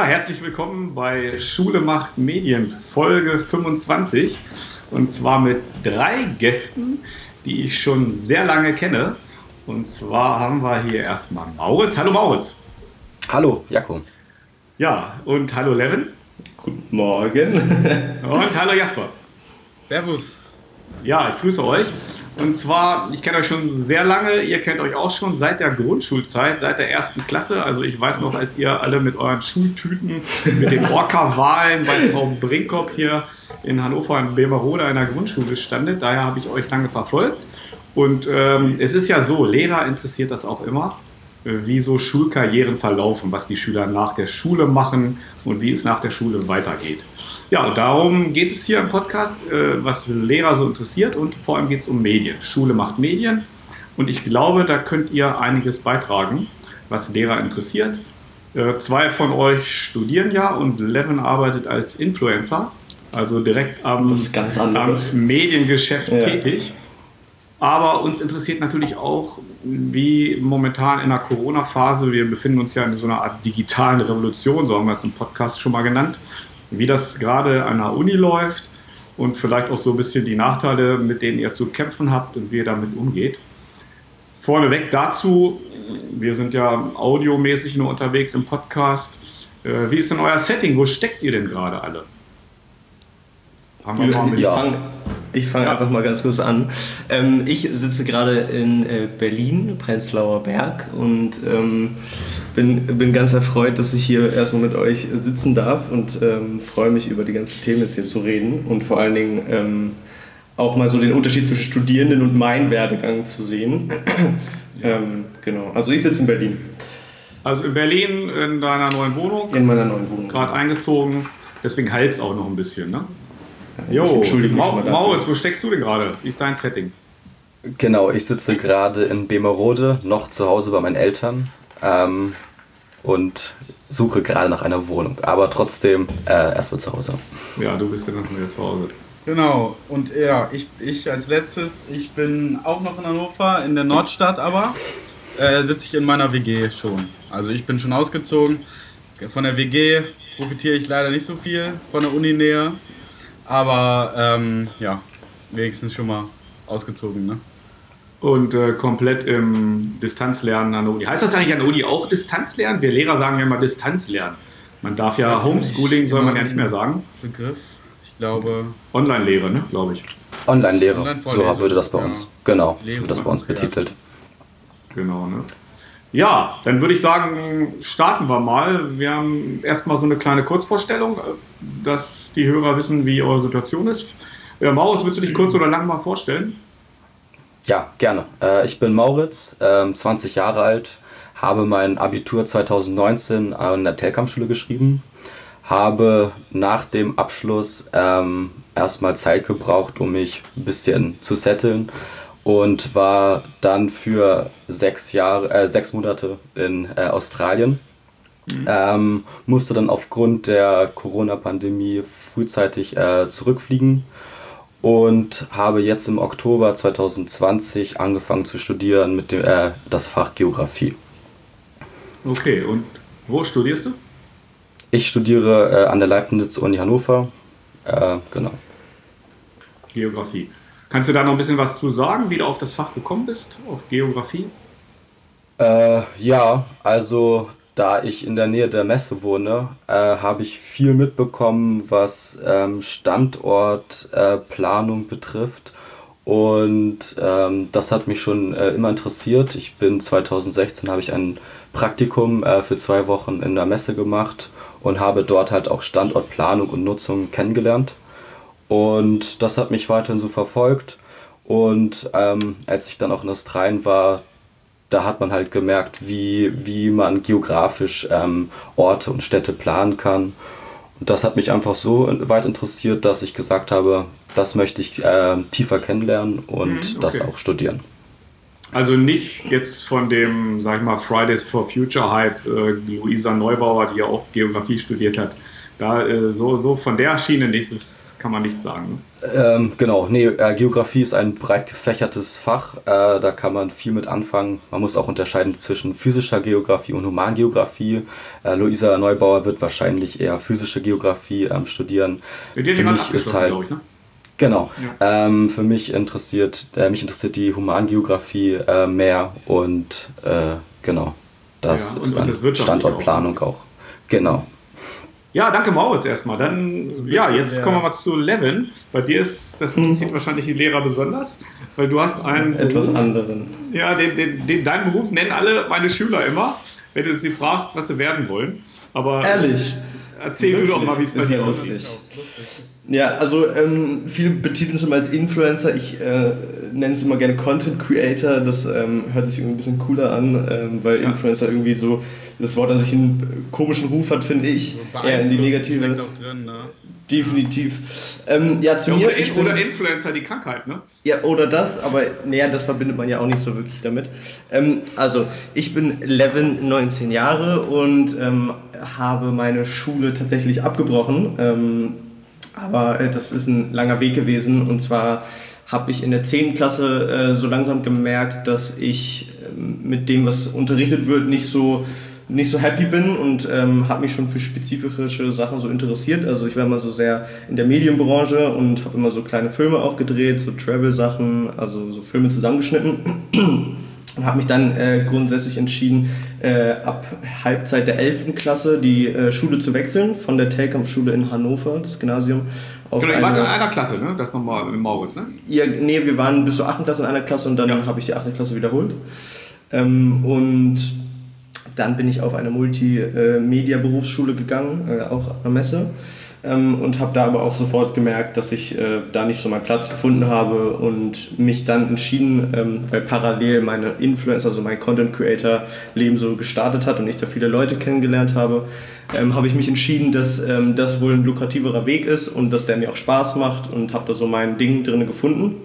Ja, herzlich willkommen bei Schule macht Medien Folge 25 und zwar mit drei Gästen, die ich schon sehr lange kenne. Und zwar haben wir hier erstmal Mauritz. Hallo Mauritz. Hallo Jakob. Ja, und hallo Levin. Guten Morgen. und hallo Jasper. Servus. Ja, ich grüße euch. Und zwar, ich kenne euch schon sehr lange, ihr kennt euch auch schon seit der Grundschulzeit, seit der ersten Klasse. Also ich weiß noch, als ihr alle mit euren Schultüten, mit den Orca-Wahlen bei Frau Brinkhoff hier in Hannover in Bemerode einer Grundschule standet. Daher habe ich euch lange verfolgt. Und ähm, es ist ja so, Lehrer interessiert das auch immer, äh, wie so Schulkarrieren verlaufen, was die Schüler nach der Schule machen und wie es nach der Schule weitergeht. Ja, und darum geht es hier im Podcast, äh, was Lehrer so interessiert und vor allem geht es um Medien. Schule macht Medien und ich glaube, da könnt ihr einiges beitragen, was Lehrer interessiert. Äh, zwei von euch studieren ja und Levin arbeitet als Influencer, also direkt am, am Mediengeschäft ja. tätig. Aber uns interessiert natürlich auch, wie momentan in der Corona-Phase, wir befinden uns ja in so einer Art digitalen Revolution, so haben wir es im Podcast schon mal genannt, wie das gerade an der Uni läuft und vielleicht auch so ein bisschen die Nachteile, mit denen ihr zu kämpfen habt und wie ihr damit umgeht. Vorneweg dazu, wir sind ja audiomäßig nur unterwegs im Podcast. Äh, wie ist denn euer Setting? Wo steckt ihr denn gerade alle? Fangen wir mal mit ja. Fang, ich fange ja. einfach mal ganz kurz an. Ähm, ich sitze gerade in äh, Berlin, Prenzlauer Berg und ähm, bin, bin ganz erfreut, dass ich hier erstmal mit euch sitzen darf und ähm, freue mich über die ganzen Themen jetzt hier zu reden und vor allen Dingen ähm, auch mal so den Unterschied zwischen Studierenden und meinem Werdegang zu sehen. Ähm, genau, also ich sitze in Berlin. Also in Berlin in deiner neuen Wohnung? In meiner neuen Wohnung. Gerade eingezogen, deswegen heilt es auch noch ein bisschen, ne? Jo, Entschuldigung. Ma Mauritz, wo steckst du denn gerade? Wie ist dein Setting? Genau, ich sitze gerade in Bemerode, noch zu Hause bei meinen Eltern ähm, und suche gerade nach einer Wohnung, aber trotzdem äh, erstmal zu Hause. Ja, du bist ja noch mehr zu Hause. Genau, und ja, ich, ich als letztes, ich bin auch noch in Hannover, in der Nordstadt aber, äh, sitze ich in meiner WG schon. Also ich bin schon ausgezogen. Von der WG profitiere ich leider nicht so viel, von der Uni-Nähe. Aber ähm, ja, wenigstens schon mal ausgezogen, ne? Und äh, komplett im Distanzlernen an der Uni. Heißt das eigentlich an der Uni auch Distanzlernen? Wir Lehrer sagen ja immer Distanzlernen. Man darf ja Homeschooling, soll man ja nicht mehr sagen. Begriff, ich glaube. Online-Lehre, ne, glaube ich. Online-Lehre, Online so würde das bei uns. Ja. Genau, so wird das bei uns betitelt. Genau, ne? Ja, dann würde ich sagen, starten wir mal. Wir haben erstmal so eine kleine Kurzvorstellung, äh, die Hörer wissen, wie eure Situation ist. Ja, Maurits, willst du dich kurz oder lang mal vorstellen? Ja, gerne. Äh, ich bin Mauritz, 20 ähm, Jahre alt, habe mein Abitur 2019 an der Telkamp-Schule geschrieben, habe nach dem Abschluss ähm, erstmal Zeit gebraucht, um mich ein bisschen zu setteln und war dann für sechs Jahre, äh, sechs Monate in äh, Australien. Mhm. Ähm, musste dann aufgrund der Corona-Pandemie frühzeitig äh, zurückfliegen und habe jetzt im Oktober 2020 angefangen zu studieren mit dem äh, das Fach Geografie. Okay, und wo studierst du? Ich studiere äh, an der Leibniz-Uni Hannover. Äh, genau. Geografie. Kannst du da noch ein bisschen was zu sagen, wie du auf das Fach gekommen bist, auf Geografie? Äh, ja, also da ich in der Nähe der Messe wohne, äh, habe ich viel mitbekommen, was ähm, Standortplanung äh, betrifft. Und ähm, das hat mich schon äh, immer interessiert. Ich bin 2016 habe ich ein Praktikum äh, für zwei Wochen in der Messe gemacht und habe dort halt auch Standortplanung und Nutzung kennengelernt. Und das hat mich weiterhin so verfolgt. Und ähm, als ich dann auch in Australien war, da hat man halt gemerkt, wie, wie man geografisch ähm, Orte und Städte planen kann. Und das hat mich einfach so weit interessiert, dass ich gesagt habe, das möchte ich äh, tiefer kennenlernen und mhm, okay. das auch studieren. Also nicht jetzt von dem, sag ich mal, Fridays for Future Hype, äh, Luisa Neubauer, die ja auch Geografie studiert hat, Da äh, so, so von der Schiene nächstes kann man nichts sagen. Ne? Ähm, genau, nee, äh, Geografie ist ein breit gefächertes Fach. Äh, da kann man viel mit anfangen. Man muss auch unterscheiden zwischen physischer Geografie und Humangeografie. Äh, Luisa Neubauer wird wahrscheinlich eher physische Geografie ähm, studieren. Dir jemand ist halt, ich, ne? Genau. Ja. Ähm, für mich interessiert, äh, mich interessiert die Humangeografie äh, mehr und äh, genau, das ja, ist und, dann Standortplanung auch, ne? auch. Genau. Ja, danke Maurits erstmal. Dann, ja, jetzt kommen wir mal zu Levin. Bei dir ist, das interessiert mhm. wahrscheinlich die Lehrer besonders, weil du hast einen Etwas Beruf, anderen. Ja, den, den, den, deinen Beruf nennen alle meine Schüler immer, wenn du sie fragst, was sie werden wollen. Aber Ehrlich? Erzähl Wirklich? du doch mal, wie es bei dir aussieht. Ja, also ähm, viele betiteln es immer als Influencer. Ich äh, nenne es immer gerne Content Creator. Das ähm, hört sich irgendwie ein bisschen cooler an, ähm, weil ja. Influencer irgendwie so das Wort an sich einen komischen Ruf hat, finde ich. So eher in die negative. Drin, ne? Definitiv. Ähm, ja, zu ja, mir. Oder, ich bin, oder Influencer, die Krankheit, ne? Ja, oder das, aber naja, das verbindet man ja auch nicht so wirklich damit. Ähm, also, ich bin Levin, 19 Jahre und ähm, habe meine Schule tatsächlich abgebrochen. Ähm, aber äh, das ist ein langer Weg gewesen und zwar habe ich in der 10. Klasse äh, so langsam gemerkt, dass ich äh, mit dem, was unterrichtet wird, nicht so nicht so happy bin und ähm, habe mich schon für spezifische Sachen so interessiert. Also ich war immer so sehr in der Medienbranche und habe immer so kleine Filme auch gedreht, so Travel-Sachen, also so Filme zusammengeschnitten. Und habe mich dann äh, grundsätzlich entschieden, äh, ab Halbzeit der 11. Klasse die äh, Schule zu wechseln, von der Telkampfschule in Hannover, das Gymnasium. Auf genau, ihr wart in einer Klasse, ne? Das nochmal mit Mauritz, ne? Ja, nee, wir waren bis zur 8. Klasse in einer Klasse und dann ja. habe ich die 8. Klasse wiederholt. Ähm, und dann bin ich auf eine Multimedia-Berufsschule gegangen, äh, auch an der Messe. Ähm, und habe da aber auch sofort gemerkt, dass ich äh, da nicht so meinen Platz gefunden habe und mich dann entschieden, ähm, weil parallel meine Influencer, also mein Content Creator Leben so gestartet hat und ich da viele Leute kennengelernt habe, ähm, habe ich mich entschieden, dass ähm, das wohl ein lukrativerer Weg ist und dass der mir auch Spaß macht und habe da so mein Ding drin gefunden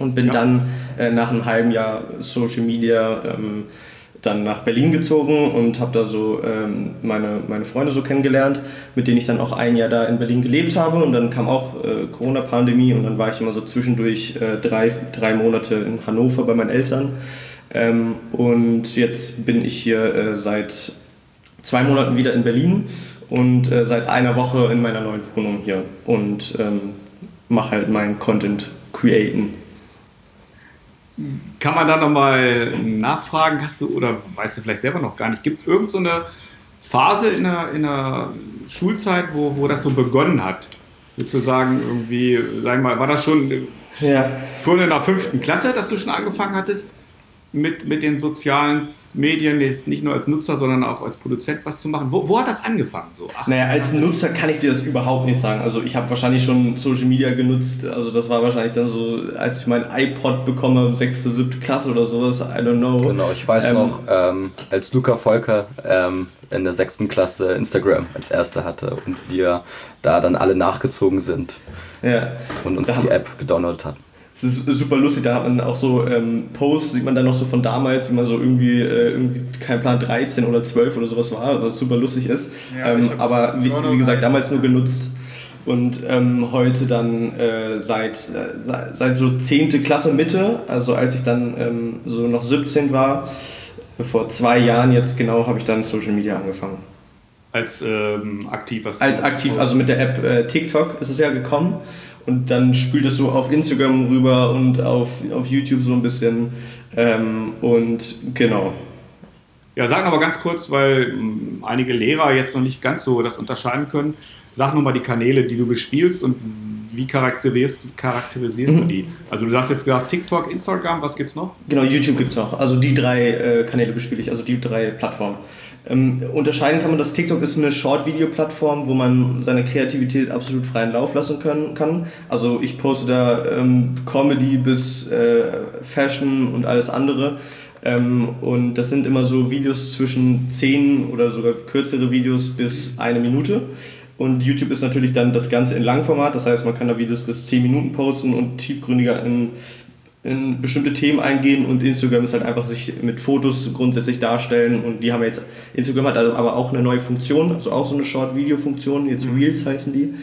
und bin ja. dann äh, nach einem halben Jahr Social Media ähm, dann nach Berlin gezogen und habe da so ähm, meine, meine Freunde so kennengelernt, mit denen ich dann auch ein Jahr da in Berlin gelebt habe. Und dann kam auch äh, Corona-Pandemie und dann war ich immer so zwischendurch äh, drei, drei Monate in Hannover bei meinen Eltern. Ähm, und jetzt bin ich hier äh, seit zwei Monaten wieder in Berlin und äh, seit einer Woche in meiner neuen Wohnung hier und ähm, mache halt mein Content createn kann man da nochmal nachfragen? Hast du, oder weißt du vielleicht selber noch gar nicht, gibt es irgendeine so Phase in der, in der Schulzeit, wo, wo das so begonnen hat? Sozusagen irgendwie, sag mal, war das schon ja. schon in der fünften Klasse, dass du schon angefangen hattest? Mit, mit den sozialen Medien, jetzt nicht nur als Nutzer, sondern auch als Produzent was zu machen? Wo, wo hat das angefangen? So, naja, als Nutzer kann ich dir das überhaupt nicht sagen. Also ich habe wahrscheinlich schon Social Media genutzt. Also das war wahrscheinlich dann so, als ich mein iPod bekomme, sechste, siebte Klasse oder sowas. I don't know. Genau, ich weiß ähm, noch, ähm, als Luca Volker ähm, in der sechsten Klasse Instagram als erster hatte und wir da dann alle nachgezogen sind ja. und uns die App gedownloadet hatten es ist super lustig, da hat man auch so ähm, Posts, sieht man dann noch so von damals, wie man so irgendwie, äh, irgendwie kein Plan 13 oder 12 oder sowas war, was super lustig ist. Ja, ähm, aber wie, wie, gesagt, damals nur genutzt. Und ähm, heute dann äh, seit, äh, seit so 10. Klasse Mitte, also als ich dann ähm, so noch 17 war, vor zwei Jahren jetzt genau, habe ich dann Social Media angefangen. Als ähm, aktiv? Als aktiv, also mit der App äh, TikTok ist es ja gekommen und dann spült es so auf Instagram rüber und auf, auf YouTube so ein bisschen. Ähm, und genau. Ja, sag mal ganz kurz, weil ähm, einige Lehrer jetzt noch nicht ganz so das unterscheiden können. Sag noch mal die Kanäle, die du bespielst und wie charakterisierst, charakterisierst mhm. du die? Also du hast jetzt gesagt TikTok, Instagram, was gibt's noch? Genau, YouTube gibt's noch. Also die drei äh, Kanäle bespiele ich, also die drei Plattformen. Ähm, unterscheiden kann man, dass TikTok ist eine Short-Video-Plattform, wo man seine Kreativität absolut freien Lauf lassen können, kann. Also ich poste da ähm, Comedy bis äh, Fashion und alles andere. Ähm, und das sind immer so Videos zwischen 10 oder sogar kürzere Videos bis eine Minute. Und YouTube ist natürlich dann das Ganze in Langformat, das heißt, man kann da Videos bis 10 Minuten posten und tiefgründiger in in bestimmte Themen eingehen und Instagram ist halt einfach sich mit Fotos grundsätzlich darstellen und die haben jetzt, Instagram hat aber auch eine neue Funktion, also auch so eine Short-Video-Funktion, jetzt mhm. Reels heißen die,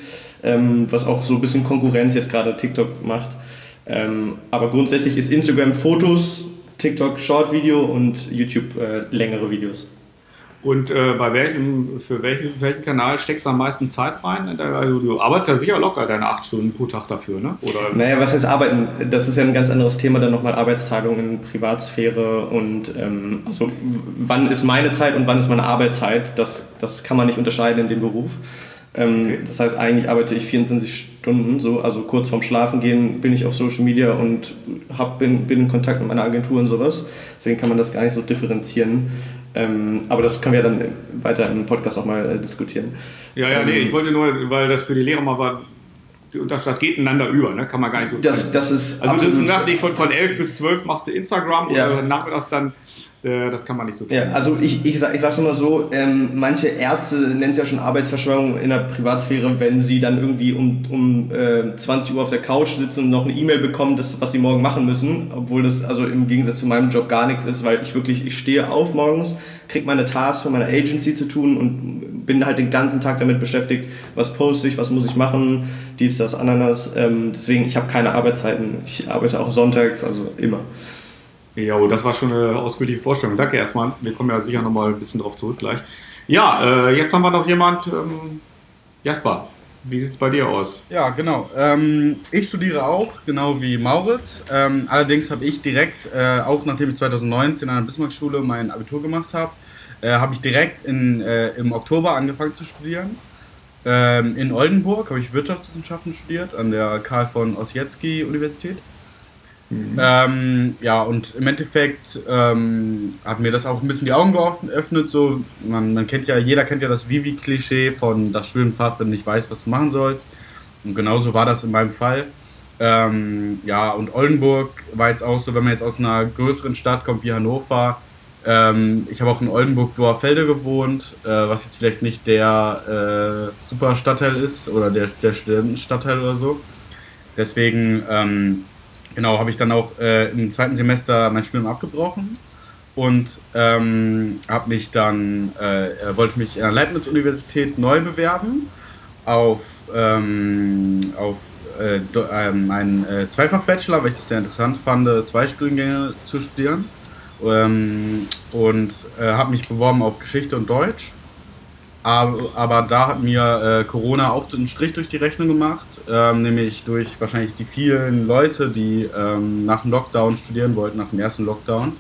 ähm, was auch so ein bisschen Konkurrenz jetzt gerade TikTok macht. Ähm, aber grundsätzlich ist Instagram Fotos, TikTok Short-Video und YouTube äh, längere Videos. Und äh, bei welchem, für welchen, welchen Kanal steckst du am meisten Zeit rein? Also du arbeitest ja sicher locker deine acht Stunden pro Tag dafür, ne? Oder? Naja, was heißt arbeiten? Das ist ja ein ganz anderes Thema, dann nochmal Arbeitsteilung in Privatsphäre und ähm, also wann ist meine Zeit und wann ist meine Arbeitszeit? Das, das kann man nicht unterscheiden in dem Beruf. Ähm, okay. Das heißt, eigentlich arbeite ich 24 Stunden, so, also kurz vorm Schlafen gehen bin ich auf Social Media und hab, bin, bin in Kontakt mit meiner Agentur und sowas. Deswegen kann man das gar nicht so differenzieren. Ähm, aber das können wir dann weiter im Podcast auch mal äh, diskutieren. Ja, ja, nee, ähm, ich wollte nur, weil das für die Lehrer mal war, das, das geht ineinander über, ne? kann man gar nicht so das, das ist Also du sagst nicht von, von 11 bis 12 machst du Instagram ja. oder nachmittags dann das kann man nicht so tun. Ja, also ich, ich, sag, ich sag's immer so, ähm, manche Ärzte nennen es ja schon Arbeitsverschwörung in der Privatsphäre, wenn sie dann irgendwie um, um äh, 20 Uhr auf der Couch sitzen und noch eine E-Mail bekommen, das, was sie morgen machen müssen, obwohl das also im Gegensatz zu meinem Job gar nichts ist, weil ich wirklich, ich stehe auf morgens, kriege meine Tasks von meiner Agency zu tun und bin halt den ganzen Tag damit beschäftigt, was poste ich, was muss ich machen, dies, das, Ananas. Ähm, deswegen, ich habe keine Arbeitszeiten. Ich arbeite auch sonntags, also immer. Ja, das war schon eine ausführliche Vorstellung. Danke erstmal. Wir kommen ja sicher nochmal ein bisschen drauf zurück gleich. Ja, äh, jetzt haben wir noch jemand. Ähm, Jasper, wie sieht es bei dir aus? Ja, genau. Ähm, ich studiere auch, genau wie Mauritz. Ähm, allerdings habe ich direkt, äh, auch nachdem ich 2019 an der Bismarck-Schule mein Abitur gemacht habe, äh, habe ich direkt in, äh, im Oktober angefangen zu studieren. Ähm, in Oldenburg habe ich Wirtschaftswissenschaften studiert an der Karl von Ossietzky Universität. Mhm. Ähm, ja, und im Endeffekt ähm, hat mir das auch ein bisschen die Augen geöffnet. So, man, man kennt ja, jeder kennt ja das Vivi-Klischee von das Studienfahrt, wenn du nicht weißt, was du machen sollst. Und genauso war das in meinem Fall. Ähm, ja, und Oldenburg war jetzt auch so, wenn man jetzt aus einer größeren Stadt kommt wie Hannover. Ähm, ich habe auch in Oldenburg-Dorfelde gewohnt, äh, was jetzt vielleicht nicht der äh, super Stadtteil ist oder der, der Studentenstadtteil oder so. Deswegen ähm, genau, habe ich dann auch äh, im zweiten Semester mein Studium abgebrochen und ähm, habe mich dann, äh, wollte mich an der Leibniz-Universität neu bewerben auf, ähm, auf äh, ähm, einen äh, Zweifach-Bachelor, weil ich das sehr interessant fand, zwei Studiengänge zu studieren. Ähm, und äh, habe mich beworben auf Geschichte und Deutsch aber, aber da hat mir äh, Corona auch einen Strich durch die Rechnung gemacht, ähm, nämlich durch wahrscheinlich die vielen Leute, die ähm, nach dem Lockdown studieren wollten, nach dem ersten Lockdown.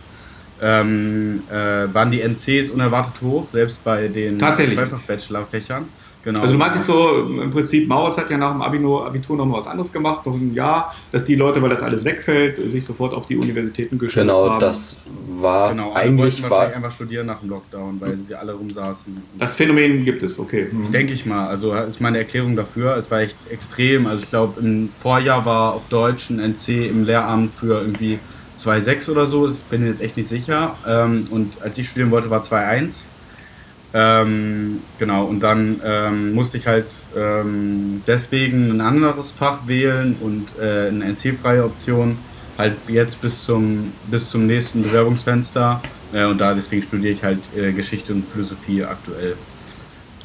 Ähm, äh, waren die NCs unerwartet hoch, selbst bei den Zweifach-Bachelor-Fächern. Genau. Also du meinst jetzt so, im Prinzip, Mauritz hat ja nach dem Abitur, Abitur noch mal was anderes gemacht, noch ein Jahr, dass die Leute, weil das alles wegfällt, sich sofort auf die Universitäten geschickt genau, haben. Genau, das war genau, alle eigentlich war einfach studieren nach dem Lockdown, weil sie alle rumsaßen. Das Phänomen gibt es, okay. Mhm. Denke ich mal, also ist meine Erklärung dafür. Es war echt extrem, also ich glaube im Vorjahr war auf Deutsch ein NC im Lehramt für irgendwie 2,6 oder so, ich bin jetzt echt nicht sicher. Ähm, und als ich studieren wollte, war 2,1. Ähm, genau, und dann ähm, musste ich halt ähm, deswegen ein anderes Fach wählen und äh, eine NC-freie Option, halt jetzt bis zum, bis zum nächsten Bewerbungsfenster. Äh, und da deswegen studiere ich halt äh, Geschichte und Philosophie aktuell.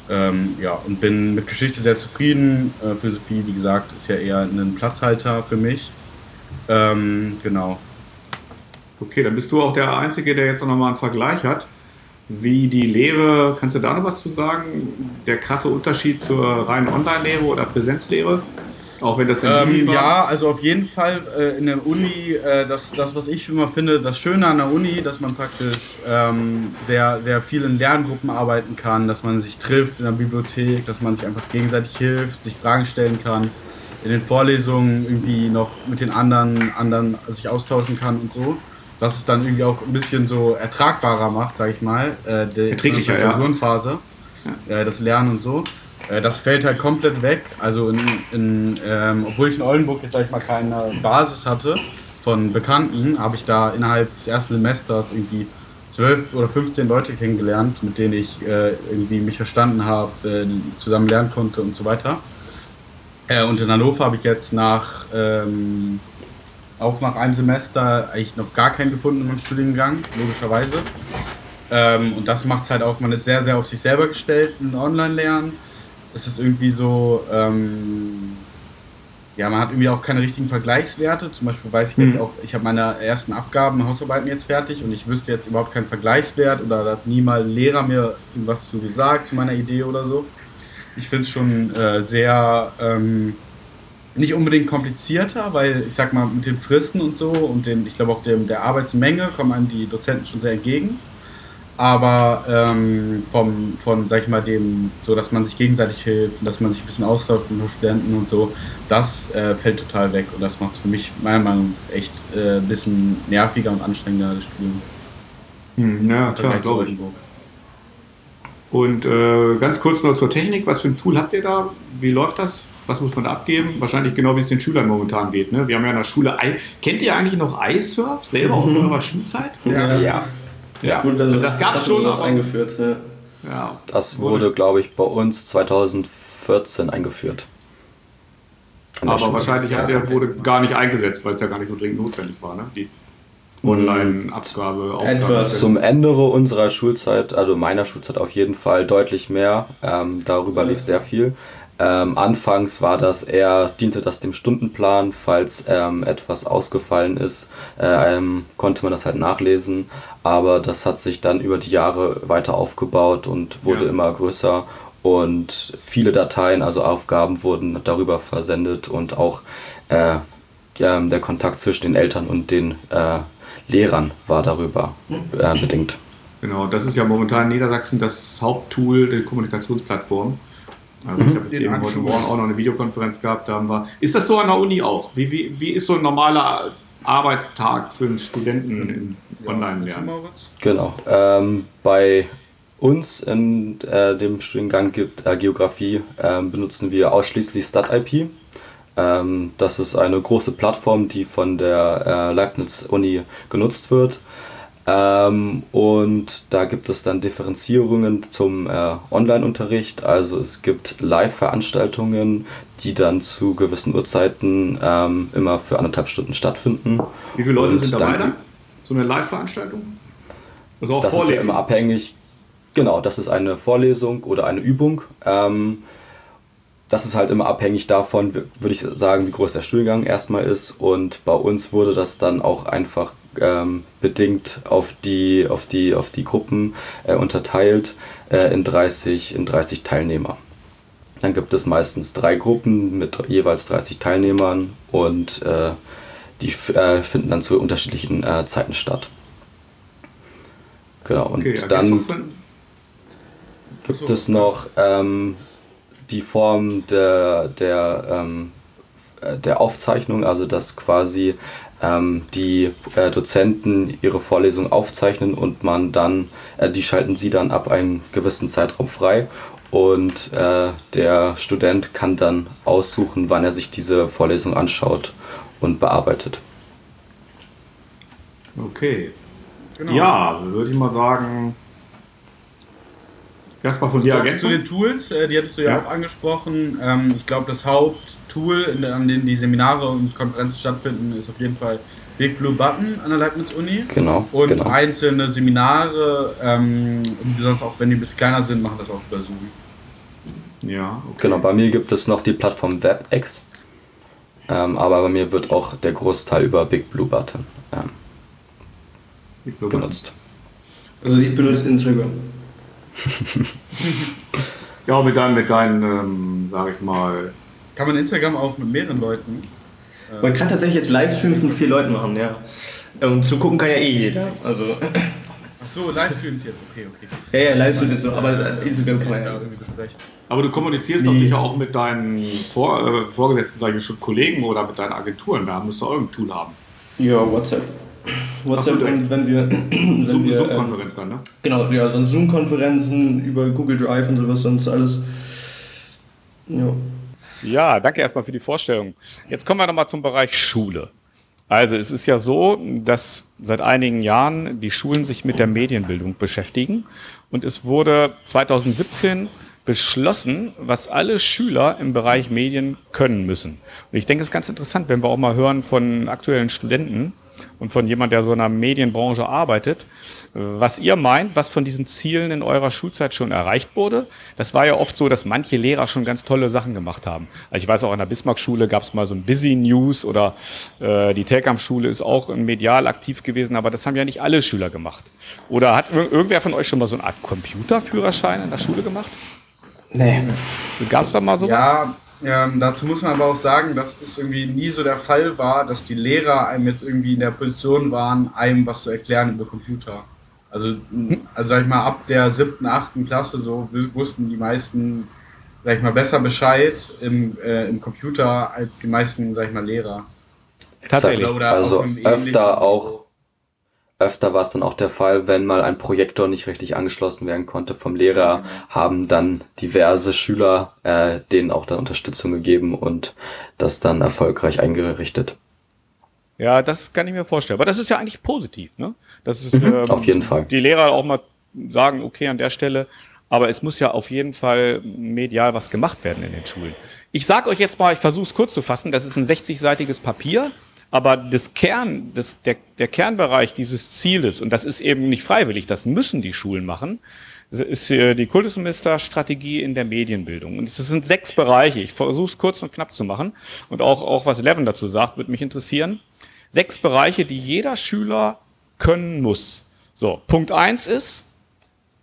Ähm, ja, und bin mit Geschichte sehr zufrieden. Äh, Philosophie, wie gesagt, ist ja eher ein Platzhalter für mich. Ähm, genau. Okay, dann bist du auch der Einzige, der jetzt noch mal einen Vergleich hat wie die Lehre, kannst du da noch was zu sagen? Der krasse Unterschied zur reinen Online-Lehre oder Präsenzlehre? Auch wenn das ähm, Ja, also auf jeden Fall äh, in der Uni, äh, das, das, was ich immer finde, das Schöne an der Uni, dass man praktisch ähm, sehr, sehr viel in Lerngruppen arbeiten kann, dass man sich trifft in der Bibliothek, dass man sich einfach gegenseitig hilft, sich Fragen stellen kann, in den Vorlesungen irgendwie noch mit den anderen, anderen sich austauschen kann und so was es dann irgendwie auch ein bisschen so ertragbarer macht, sag ich mal, äh, die Erträglicher, Klausurenphase, ja. äh, das Lernen und so. Äh, das fällt halt komplett weg. Also in, in ähm, obwohl ich in Oldenburg jetzt sag ich mal keine Basis hatte von Bekannten, habe ich da innerhalb des ersten Semesters irgendwie zwölf oder 15 Leute kennengelernt, mit denen ich äh, irgendwie mich verstanden habe, äh, zusammen lernen konnte und so weiter. Äh, und in Hannover habe ich jetzt nach ähm, auch nach einem Semester eigentlich noch gar keinen gefunden in meinem Studiengang, logischerweise. Ähm, und das macht es halt auch, man ist sehr, sehr auf sich selber gestellt in Online-Lernen. Es ist irgendwie so, ähm, ja, man hat irgendwie auch keine richtigen Vergleichswerte. Zum Beispiel weiß ich jetzt mhm. auch, ich habe meine ersten Abgaben, Hausarbeiten jetzt fertig und ich wüsste jetzt überhaupt keinen Vergleichswert oder da hat nie mal ein Lehrer mir irgendwas zu gesagt zu meiner Idee oder so. Ich finde es schon äh, sehr, ähm, nicht unbedingt komplizierter, weil ich sag mal, mit den Fristen und so und den, ich glaube auch dem, der Arbeitsmenge kommen einem die Dozenten schon sehr entgegen aber ähm, vom, von, sag ich mal, dem, so dass man sich gegenseitig hilft und dass man sich ein bisschen austauscht mit Studenten und so, das äh, fällt total weg und das macht es für mich meiner Meinung nach echt äh, ein bisschen nerviger und anstrengender, das Studium. Hm, ja, klar, glaube ich. Und äh, ganz kurz noch zur Technik, was für ein Tool habt ihr da? Wie läuft das? Was muss man da abgeben? Wahrscheinlich genau wie es den Schülern momentan geht. Ne? Wir haben ja in der Schule, kennt ihr eigentlich noch iSurf selber mhm. aus eurer Schulzeit? Ja. ja. Ja, wurde also das gab es schon auch eingeführt. Ja. ja. Das wurde, glaube ich, bei uns 2014 eingeführt. Aber Schule. wahrscheinlich hat der wurde gar nicht eingesetzt, weil es ja gar nicht so dringend notwendig war, ne? Die Online-Abgabe. Etwas zum Ende unserer Schulzeit, also meiner Schulzeit auf jeden Fall deutlich mehr. Ähm, darüber lief sehr viel. Ähm, anfangs war das eher, diente das dem Stundenplan, falls ähm, etwas ausgefallen ist, äh, ähm, konnte man das halt nachlesen, aber das hat sich dann über die Jahre weiter aufgebaut und wurde ja. immer größer und viele Dateien, also Aufgaben wurden darüber versendet und auch äh, ja, der Kontakt zwischen den Eltern und den äh, Lehrern war darüber äh, bedingt. Genau, das ist ja momentan in Niedersachsen das Haupttool der Kommunikationsplattform. Also ich habe jetzt eben heute Morgen auch noch eine Videokonferenz gehabt, da haben wir. Ist das so an der Uni auch? Wie, wie, wie ist so ein normaler Arbeitstag für einen Studenten im Online-Lernen? Genau. Ähm, bei uns in äh, dem Studiengang gibt, äh, Geografie äh, benutzen wir ausschließlich StatIP. Ähm, das ist eine große Plattform, die von der äh, Leibniz-Uni genutzt wird. Ähm, und da gibt es dann Differenzierungen zum äh, Online-Unterricht. Also es gibt Live-Veranstaltungen, die dann zu gewissen Uhrzeiten ähm, immer für anderthalb Stunden stattfinden. Wie viele Leute und sind dabei dann? So eine Live-Veranstaltung? Also das Vorlesung? ist ja immer abhängig. Genau, das ist eine Vorlesung oder eine Übung. Ähm, das ist halt immer abhängig davon, würde ich sagen, wie groß der Stuhlgang erstmal ist. Und bei uns wurde das dann auch einfach ähm, bedingt auf die, auf die, auf die Gruppen äh, unterteilt äh, in, 30, in 30 Teilnehmer. Dann gibt es meistens drei Gruppen mit jeweils 30 Teilnehmern und äh, die äh, finden dann zu unterschiedlichen äh, Zeiten statt. Genau, und okay, dann gibt es noch ähm, die Form der, der, ähm, äh, der Aufzeichnung, also dass quasi die äh, Dozenten ihre Vorlesung aufzeichnen und man dann, äh, die schalten sie dann ab einem gewissen Zeitraum frei und äh, der Student kann dann aussuchen, wann er sich diese Vorlesung anschaut und bearbeitet. Okay. Genau. Ja, würde ich mal sagen, Erstmal von dir Ergänzung. Zu den Tools, äh, die hattest du ja, ja. auch angesprochen. Ähm, ich glaube, das Haupttool, an dem die Seminare und Konferenzen stattfinden, ist auf jeden Fall Big Blue Button an der Leibniz-Uni. Genau. Und genau. einzelne Seminare, ähm, sonst auch, wenn die ein bisschen kleiner sind, machen das auch über Zoom. Ja, okay. Genau, bei mir gibt es noch die Plattform WebEx. Ähm, aber bei mir wird auch der Großteil über Big Blue Button ähm, Big Blue genutzt. Also ich benutze Instagram. ja, mit deinen, mit deinen ähm, sag ich mal. Kann man Instagram auch mit mehreren Leuten? Äh man kann tatsächlich jetzt Livestreams mit vier Leuten machen, ja. Und zu gucken kann ja eh jeder. Also. Ach so, Livestreams jetzt, okay, okay. Ja, ja, Livestreams jetzt so, aber Instagram kann man ja irgendwie besprechen. Aber du kommunizierst nee. doch sicher auch mit deinen Vor äh, Vorgesetzten, sag ich schon, Kollegen oder mit deinen Agenturen. Da musst du auch ein Tool haben. Ja, WhatsApp. WhatsApp und wenn wir. Zoom, wir Zoom-Konferenz dann, ne? Genau, ja, sonst Zoom-Konferenzen über Google Drive und sowas, sonst alles. Ja. Ja, danke erstmal für die Vorstellung. Jetzt kommen wir nochmal zum Bereich Schule. Also es ist ja so, dass seit einigen Jahren die Schulen sich mit der Medienbildung beschäftigen und es wurde 2017 beschlossen, was alle Schüler im Bereich Medien können müssen. Und ich denke, es ist ganz interessant, wenn wir auch mal hören von aktuellen Studenten und von jemand, der so in der Medienbranche arbeitet, was ihr meint, was von diesen Zielen in eurer Schulzeit schon erreicht wurde. Das war ja oft so, dass manche Lehrer schon ganz tolle Sachen gemacht haben. Also ich weiß auch, an der Bismarck-Schule gab es mal so ein Busy News oder äh, die Telkamp-Schule ist auch medial aktiv gewesen, aber das haben ja nicht alle Schüler gemacht. Oder hat irgendwer von euch schon mal so eine Art Computerführerschein in der Schule gemacht? Nee. Gab es da mal sowas? Ja, ähm, dazu muss man aber auch sagen, dass es irgendwie nie so der Fall war, dass die Lehrer einem jetzt irgendwie in der Position waren, einem was zu erklären über Computer. Also, also sag ich mal, ab der siebten, achten Klasse so wussten die meisten, sag ich mal, besser Bescheid im, äh, im Computer als die meisten, sag ich mal, Lehrer. Tatsächlich. also öfter auch öfter war es dann auch der Fall, wenn mal ein Projektor nicht richtig angeschlossen werden konnte vom Lehrer, haben dann diverse Schüler äh, denen auch dann Unterstützung gegeben und das dann erfolgreich eingerichtet. Ja, das kann ich mir vorstellen. Aber das ist ja eigentlich positiv, ne? Das ist, mhm, ähm, auf jeden Fall. Die Lehrer auch mal sagen, okay, an der Stelle, aber es muss ja auf jeden Fall medial was gemacht werden in den Schulen. Ich sage euch jetzt mal, ich versuche es kurz zu fassen, das ist ein 60-seitiges Papier, aber das Kern, das, der, der Kernbereich dieses Zieles, und das ist eben nicht freiwillig, das müssen die Schulen machen, ist die Kultusminister-Strategie in der Medienbildung. Und es sind sechs Bereiche. Ich versuche es kurz und knapp zu machen. Und auch, auch was Levin dazu sagt, würde mich interessieren. Sechs Bereiche, die jeder Schüler können muss. So, Punkt eins ist,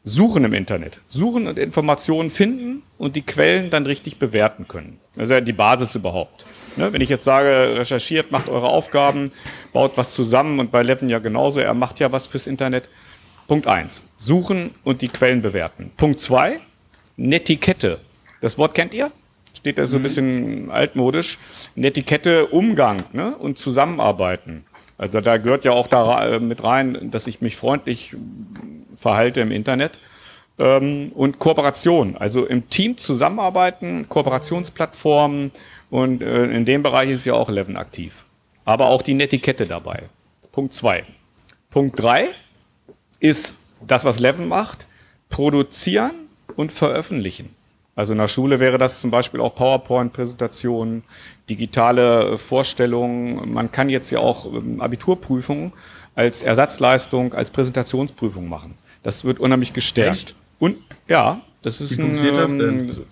suchen im Internet. Suchen und Informationen finden und die Quellen dann richtig bewerten können. Das ist ja die Basis überhaupt. Ne, wenn ich jetzt sage, recherchiert, macht eure Aufgaben, baut was zusammen und bei Levin ja genauso, er macht ja was fürs Internet. Punkt eins: Suchen und die Quellen bewerten. Punkt zwei: Netiquette. Das Wort kennt ihr? Steht da so ein mhm. bisschen altmodisch. Netiquette, Umgang ne? und Zusammenarbeiten. Also da gehört ja auch da äh, mit rein, dass ich mich freundlich verhalte im Internet. Ähm, und Kooperation, also im Team zusammenarbeiten, Kooperationsplattformen und äh, in dem Bereich ist ja auch Eleven aktiv. Aber auch die Netiquette dabei. Punkt zwei. Punkt drei ist das, was Leven macht, produzieren und veröffentlichen. Also in der Schule wäre das zum Beispiel auch PowerPoint-Präsentationen, digitale Vorstellungen. Man kann jetzt ja auch ähm, Abiturprüfungen als Ersatzleistung, als Präsentationsprüfung machen. Das wird unheimlich gestärkt. Echt? Und ja, das ist Wie funktioniert ein, das denn?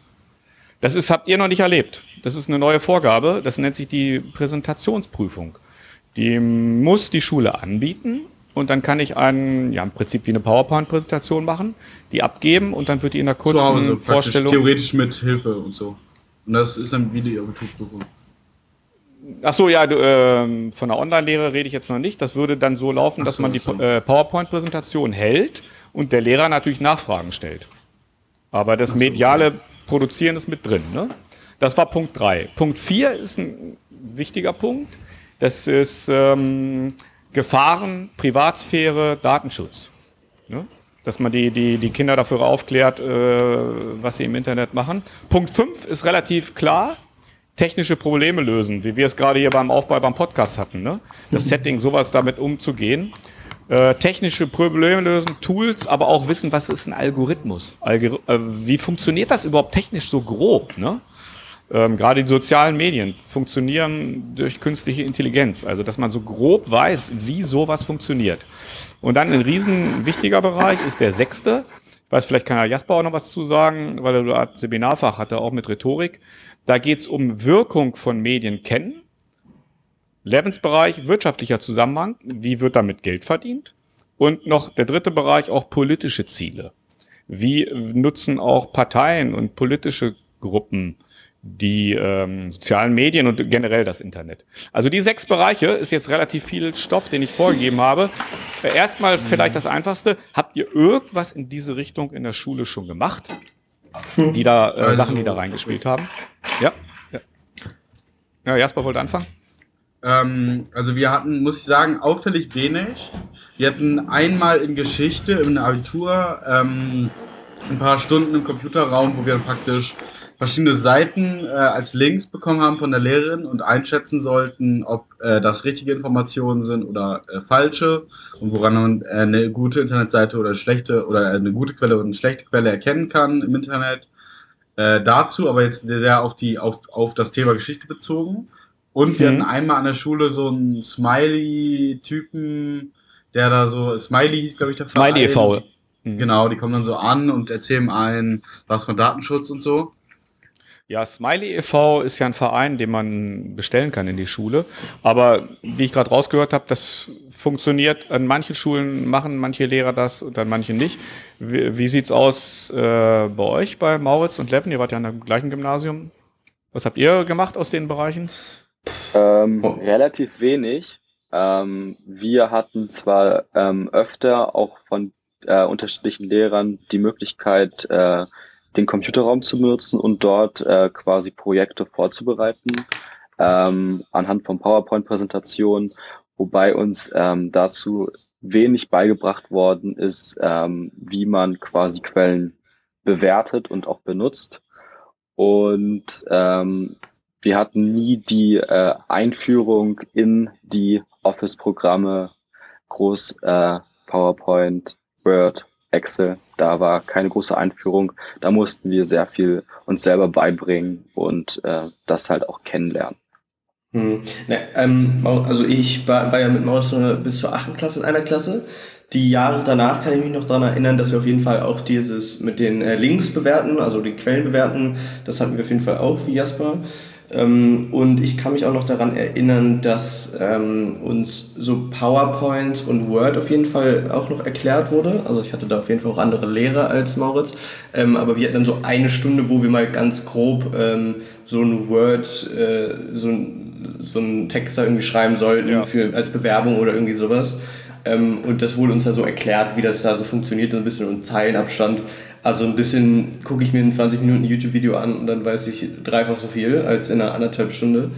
Das ist, habt ihr noch nicht erlebt. Das ist eine neue Vorgabe. Das nennt sich die Präsentationsprüfung. Die muss die Schule anbieten und dann kann ich einen, ja, im Prinzip wie eine PowerPoint-Präsentation machen, die abgeben und dann wird die in der kurzen Zu Hause, Vorstellung. Theoretisch mit Hilfe und so. Und das ist dann wieder ihre Abiturprüfung. Ach so, ja, du, äh, von der Online-Lehre rede ich jetzt noch nicht. Das würde dann so laufen, so, dass man die so. äh, PowerPoint-Präsentation hält und der Lehrer natürlich Nachfragen stellt. Aber das so, mediale okay. Produzieren ist mit drin. Ne? Das war Punkt 3. Punkt 4 ist ein wichtiger Punkt. Das ist ähm, Gefahren, Privatsphäre, Datenschutz. Ne? Dass man die, die, die Kinder dafür aufklärt, äh, was sie im Internet machen. Punkt 5 ist relativ klar. Technische Probleme lösen, wie wir es gerade hier beim Aufbau beim Podcast hatten. Ne? Das Setting, sowas damit umzugehen. Äh, technische Probleme lösen, Tools, aber auch wissen, was ist ein Algorithmus? Algor äh, wie funktioniert das überhaupt technisch so grob? Ne? Ähm, gerade die sozialen Medien funktionieren durch künstliche Intelligenz. Also, dass man so grob weiß, wie sowas funktioniert. Und dann ein riesen wichtiger Bereich ist der sechste. Ich weiß, vielleicht kann Herr Jasper auch noch was zu sagen, weil er eine Art Seminarfach hatte, auch mit Rhetorik. Da geht es um Wirkung von Medien kennen. Lebensbereich wirtschaftlicher Zusammenhang. Wie wird damit Geld verdient? Und noch der dritte Bereich, auch politische Ziele. Wie nutzen auch Parteien und politische Gruppen die ähm, sozialen Medien und generell das Internet. Also die sechs Bereiche ist jetzt relativ viel Stoff, den ich vorgegeben habe. Äh, erstmal vielleicht das Einfachste. Habt ihr irgendwas in diese Richtung in der Schule schon gemacht? Die da, äh, also, Sachen, die da reingespielt haben? Ja. Ja, ja Jasper wollte anfangen. Ähm, also wir hatten, muss ich sagen, auffällig wenig. Wir hatten einmal in Geschichte im Abitur ähm, ein paar Stunden im Computerraum, wo wir praktisch verschiedene Seiten äh, als Links bekommen haben von der Lehrerin und einschätzen sollten, ob äh, das richtige Informationen sind oder äh, falsche und woran man äh, eine gute Internetseite oder eine schlechte oder eine gute Quelle oder eine schlechte Quelle erkennen kann im Internet. äh, dazu, aber jetzt sehr auf, die, auf, auf das Thema Geschichte bezogen. Und wir mhm. hatten einmal an der Schule so einen Smiley-Typen, der da so, Smiley hieß, glaube ich, der Smiley e.V. Mhm. Genau, die kommen dann so an und erzählen einen was von Datenschutz und so. Ja, Smiley e.V. ist ja ein Verein, den man bestellen kann in die Schule. Aber wie ich gerade rausgehört habe, das funktioniert. An manchen Schulen machen manche Lehrer das und an manchen nicht. Wie, wie sieht's aus äh, bei euch, bei Mauritz und Leppen? Ihr wart ja an dem gleichen Gymnasium. Was habt ihr gemacht aus den Bereichen? Ähm, relativ wenig. Ähm, wir hatten zwar ähm, öfter auch von äh, unterschiedlichen Lehrern die Möglichkeit, äh, den Computerraum zu benutzen und dort äh, quasi Projekte vorzubereiten ähm, anhand von PowerPoint-Präsentationen, wobei uns ähm, dazu wenig beigebracht worden ist, ähm, wie man quasi Quellen bewertet und auch benutzt. Und ähm, wir hatten nie die äh, Einführung in die Office-Programme, groß äh, PowerPoint, Word, Excel. Da war keine große Einführung. Da mussten wir sehr viel uns selber beibringen und äh, das halt auch kennenlernen. Hm. Ne, ähm, also ich war, war ja mit Maus bis zur achten Klasse in einer Klasse. Die Jahre danach kann ich mich noch daran erinnern, dass wir auf jeden Fall auch dieses mit den äh, Links bewerten, also die Quellen bewerten. Das hatten wir auf jeden Fall auch, wie Jasper. Ähm, und ich kann mich auch noch daran erinnern, dass ähm, uns so PowerPoints und Word auf jeden Fall auch noch erklärt wurde. Also ich hatte da auf jeden Fall auch andere Lehrer als Mauritz. Ähm, aber wir hatten dann so eine Stunde, wo wir mal ganz grob ähm, so ein Word, äh, so, ein, so einen Text da irgendwie schreiben sollten ja. für, als Bewerbung oder irgendwie sowas. Ähm, und das wurde uns da so erklärt, wie das da so funktioniert, ein bisschen um Zeilenabstand. Also ein bisschen gucke ich mir ein 20 Minuten YouTube-Video an und dann weiß ich dreifach so viel als in einer anderthalb Stunde.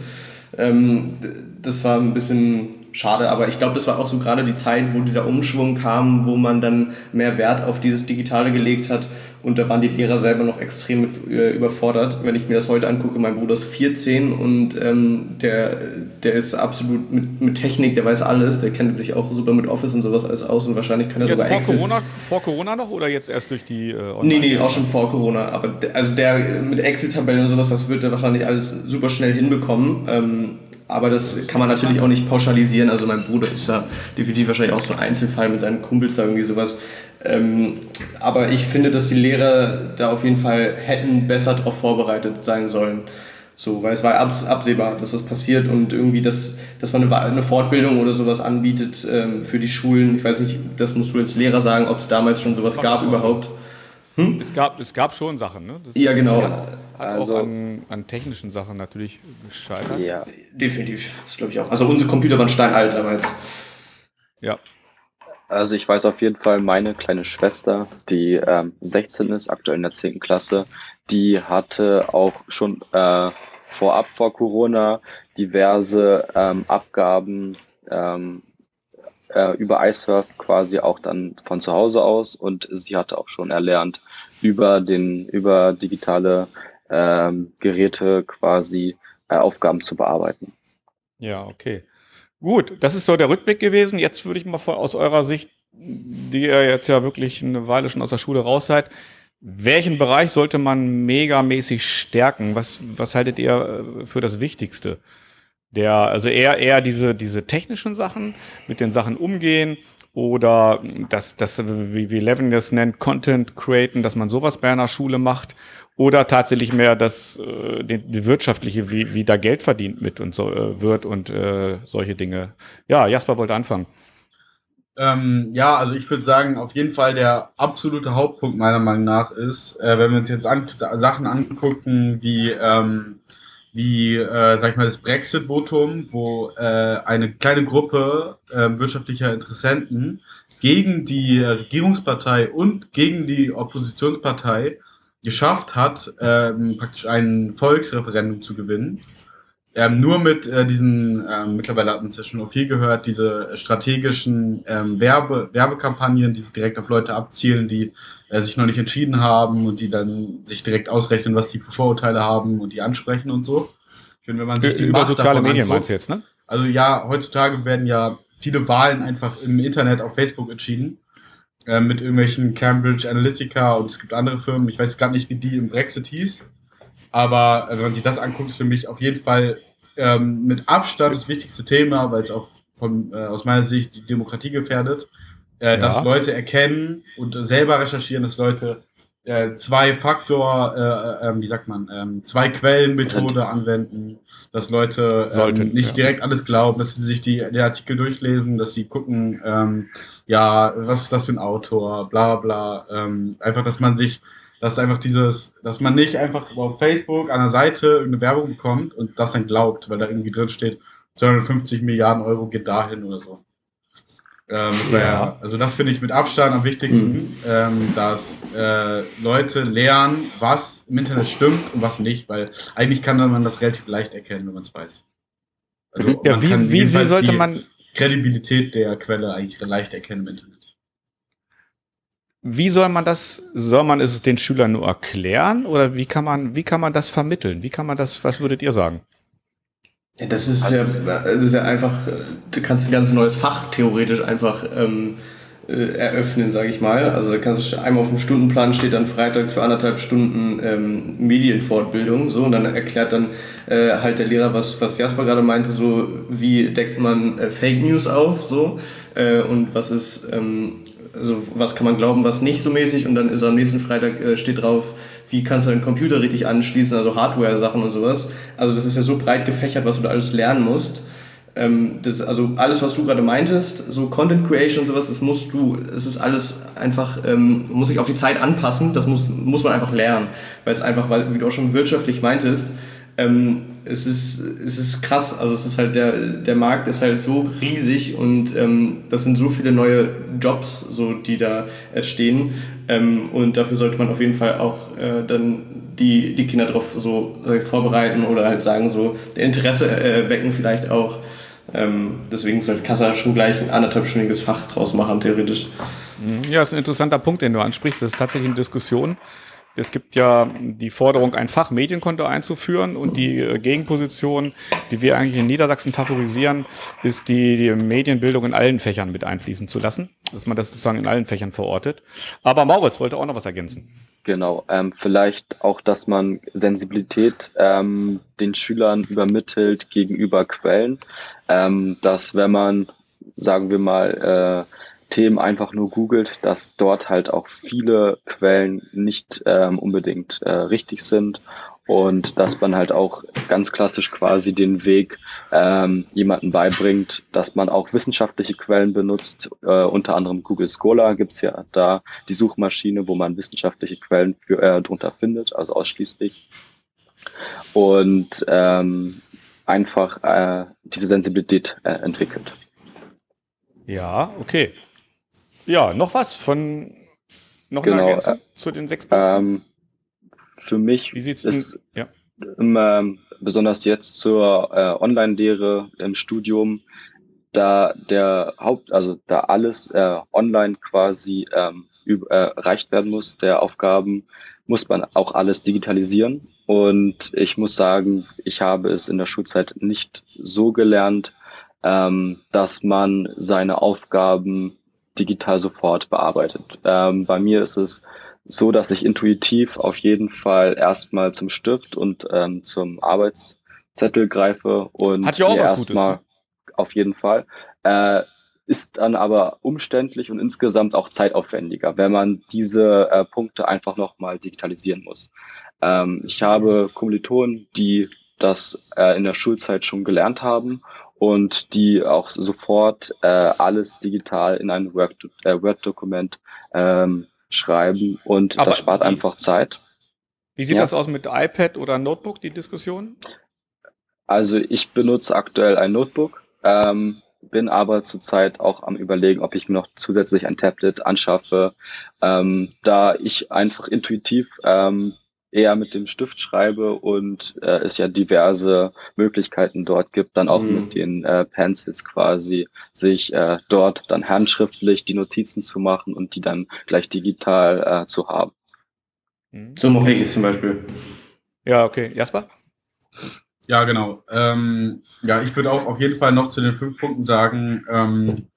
Ähm, das war ein bisschen schade, aber ich glaube, das war auch so gerade die Zeit, wo dieser Umschwung kam, wo man dann mehr Wert auf dieses Digitale gelegt hat und da waren die Lehrer selber noch extrem mit, äh, überfordert. Wenn ich mir das heute angucke, mein Bruder ist 14 und ähm, der, der ist absolut mit, mit Technik, der weiß alles, der kennt sich auch super mit Office und sowas alles aus und wahrscheinlich kann er jetzt sogar vor Excel. Corona, vor Corona noch oder jetzt erst durch die äh, Nee, nee, auch schon vor Corona. Aber der, also der mit Excel-Tabellen und sowas, das wird er wahrscheinlich alles super schnell hinbekommen. Ähm, aber das kann man natürlich auch nicht pauschalisieren. Also mein Bruder ist da definitiv wahrscheinlich auch so ein Einzelfall mit seinen Kumpels da irgendwie sowas. Ähm, aber ich finde, dass die Lehrer da auf jeden Fall hätten besser darauf vorbereitet sein sollen. So, weil es war absehbar, dass das passiert und irgendwie, dass, dass man eine, Fortbildung oder sowas anbietet ähm, für die Schulen. Ich weiß nicht, das musst du als Lehrer sagen, ob es damals schon sowas gab überhaupt. Hm? Es, gab, es gab schon Sachen, ne? Das ja, genau. Hat, also, auch an, an, technischen Sachen natürlich gescheitert. Ja, definitiv. Das glaube ich auch. Also unsere Computer waren steinalt damals. Ja. Also ich weiß auf jeden Fall, meine kleine Schwester, die ähm, 16 ist, aktuell in der 10. Klasse, die hatte auch schon äh, vorab vor Corona diverse ähm, Abgaben ähm, äh, über iSurf quasi auch dann von zu Hause aus und sie hatte auch schon erlernt, über den, über digitale ähm, Geräte quasi äh, Aufgaben zu bearbeiten. Ja, okay. Gut, das ist so der Rückblick gewesen. Jetzt würde ich mal aus eurer Sicht, die ihr jetzt ja wirklich eine Weile schon aus der Schule raus seid, welchen Bereich sollte man megamäßig stärken? Was, was haltet ihr äh, für das Wichtigste? Der, also eher, eher diese, diese technischen Sachen, mit den Sachen umgehen oder das, das wie, wie Levin das nennt, Content createn, dass man sowas bei einer Schule macht oder tatsächlich mehr das äh, die, die wirtschaftliche, wie, wie da Geld verdient mit und so äh, wird und äh, solche Dinge. Ja, Jasper wollte anfangen. Ähm, ja, also ich würde sagen, auf jeden Fall der absolute Hauptpunkt meiner Meinung nach ist, äh, wenn wir uns jetzt an, Sachen angucken wie ähm, wie, äh, sag ich mal, das Brexit-Votum, wo äh, eine kleine Gruppe äh, wirtschaftlicher Interessenten gegen die Regierungspartei und gegen die Oppositionspartei geschafft hat, ähm, praktisch ein Volksreferendum zu gewinnen. Ähm, nur mit äh, diesen, ähm, mittlerweile hatten es ja schon viel gehört, diese strategischen ähm, Werbe, Werbekampagnen, die direkt auf Leute abzielen, die äh, sich noch nicht entschieden haben und die dann sich direkt ausrechnen, was die für Vorurteile haben und die ansprechen und so. Ich finde, wenn man sich die Über Macht soziale Medien anguckt, meinst du jetzt, ne? Also ja, heutzutage werden ja viele Wahlen einfach im Internet auf Facebook entschieden. Äh, mit irgendwelchen Cambridge Analytica und es gibt andere Firmen. Ich weiß gar nicht, wie die im Brexit hieß. Aber äh, wenn man sich das anguckt, ist für mich auf jeden Fall ähm, mit Abstand das wichtigste Thema, weil es auch von, äh, aus meiner Sicht die Demokratie gefährdet, äh, ja. dass Leute erkennen und selber recherchieren, dass Leute äh, zwei Faktor, äh, äh, wie sagt man, ähm, zwei Quellenmethode anwenden, dass Leute ähm, Sollten, nicht ja. direkt alles glauben, dass sie sich die, den Artikel durchlesen, dass sie gucken, ähm, ja, was ist das für ein Autor, bla bla, ähm, einfach, dass man sich dass einfach dieses, dass man nicht einfach auf Facebook an der Seite irgendeine Werbung bekommt und das dann glaubt, weil da irgendwie drin steht, 250 Milliarden Euro geht dahin oder so. Ähm, das ja. also das finde ich mit Abstand am wichtigsten, mhm. ähm, dass äh, Leute lernen, was im Internet stimmt und was nicht, weil eigentlich kann man das relativ leicht erkennen, wenn man es weiß. Also ja, wie, wie, wie sollte man Kredibilität der Quelle eigentlich leicht erkennen im Internet? Wie soll man das, soll man es den Schülern nur erklären oder wie kann man, wie kann man das vermitteln? Wie kann man das, was würdet ihr sagen? Ja, das ist, also, ja, das ist ja einfach, du kannst ein ganz neues Fach theoretisch einfach ähm, äh, eröffnen, sage ich mal. Also da kannst du einmal auf dem Stundenplan steht dann freitags für anderthalb Stunden ähm, Medienfortbildung, so und dann erklärt dann äh, halt der Lehrer, was, was Jasper gerade meinte, so wie deckt man äh, Fake News auf, so äh, und was ist ähm, also was kann man glauben, was nicht so mäßig und dann ist am nächsten Freitag äh, steht drauf, wie kannst du deinen Computer richtig anschließen, also Hardware-Sachen und sowas. Also das ist ja so breit gefächert, was du da alles lernen musst. Ähm, das, also alles, was du gerade meintest, so Content Creation und sowas, das musst du, es ist alles einfach, ähm, muss sich auf die Zeit anpassen, das muss, muss man einfach lernen, weil es einfach, weil, wie du auch schon wirtschaftlich meintest, ähm, es ist, es ist krass. Also es ist halt der, der Markt ist halt so riesig und ähm, das sind so viele neue Jobs, so die da entstehen. Ähm, und dafür sollte man auf jeden Fall auch äh, dann die, die Kinder darauf so vorbereiten oder halt sagen, so der Interesse äh, wecken vielleicht auch. Ähm, deswegen sollte Kassa schon gleich ein anderthalbstündiges Fach draus machen, theoretisch. Ja, das ist ein interessanter Punkt, den du ansprichst. Das ist tatsächlich eine Diskussion es gibt ja die Forderung, ein Fachmedienkonto einzuführen und die äh, Gegenposition, die wir eigentlich in Niedersachsen favorisieren, ist die, die Medienbildung in allen Fächern mit einfließen zu lassen, dass man das sozusagen in allen Fächern verortet. Aber Mauritz wollte auch noch was ergänzen. Genau, ähm, vielleicht auch, dass man Sensibilität ähm, den Schülern übermittelt gegenüber Quellen, ähm, dass wenn man, sagen wir mal, äh, Themen einfach nur googelt, dass dort halt auch viele Quellen nicht ähm, unbedingt äh, richtig sind und dass man halt auch ganz klassisch quasi den Weg ähm, jemanden beibringt, dass man auch wissenschaftliche Quellen benutzt. Äh, unter anderem Google Scholar gibt's ja da die Suchmaschine, wo man wissenschaftliche Quellen für, äh, drunter findet, also ausschließlich. Und ähm, einfach äh, diese Sensibilität äh, entwickelt. Ja, okay. Ja, noch was von noch genau, eine Ergänzung äh, zu den sechs ähm, Für mich Wie sieht's ist ja. immer, besonders jetzt zur äh, Online-Lehre im Studium, da der Haupt, also da alles äh, online quasi ähm, über, äh, erreicht werden muss, der Aufgaben, muss man auch alles digitalisieren. Und ich muss sagen, ich habe es in der Schulzeit nicht so gelernt, ähm, dass man seine Aufgaben digital sofort bearbeitet. Ähm, bei mir ist es so, dass ich intuitiv auf jeden Fall erstmal zum Stift und ähm, zum Arbeitszettel greife und Hat ja auch erstmal auf jeden Fall. Äh, ist dann aber umständlich und insgesamt auch zeitaufwendiger, wenn man diese äh, Punkte einfach nochmal digitalisieren muss. Ähm, ich habe Kommilitonen, die das äh, in der Schulzeit schon gelernt haben und die auch sofort äh, alles digital in ein äh, Word-Dokument ähm, schreiben und Aber das spart wie, einfach Zeit. Wie sieht ja. das aus mit iPad oder Notebook, die Diskussion? Also ich benutze aktuell ein Notebook, ähm, bin aber zurzeit auch am überlegen, ob ich mir noch zusätzlich ein Tablet anschaffe, ähm, da ich einfach intuitiv ähm, eher mit dem Stift schreibe und äh, es ja diverse Möglichkeiten dort gibt, dann auch mhm. mit den äh, Pencils quasi sich äh, dort dann handschriftlich die Notizen zu machen und die dann gleich digital äh, zu haben. Mhm. So mache ich es zum Beispiel. Ja, okay. Jasper? Ja, genau. Ähm, ja, ich würde auch auf jeden Fall noch zu den fünf Punkten sagen, ähm,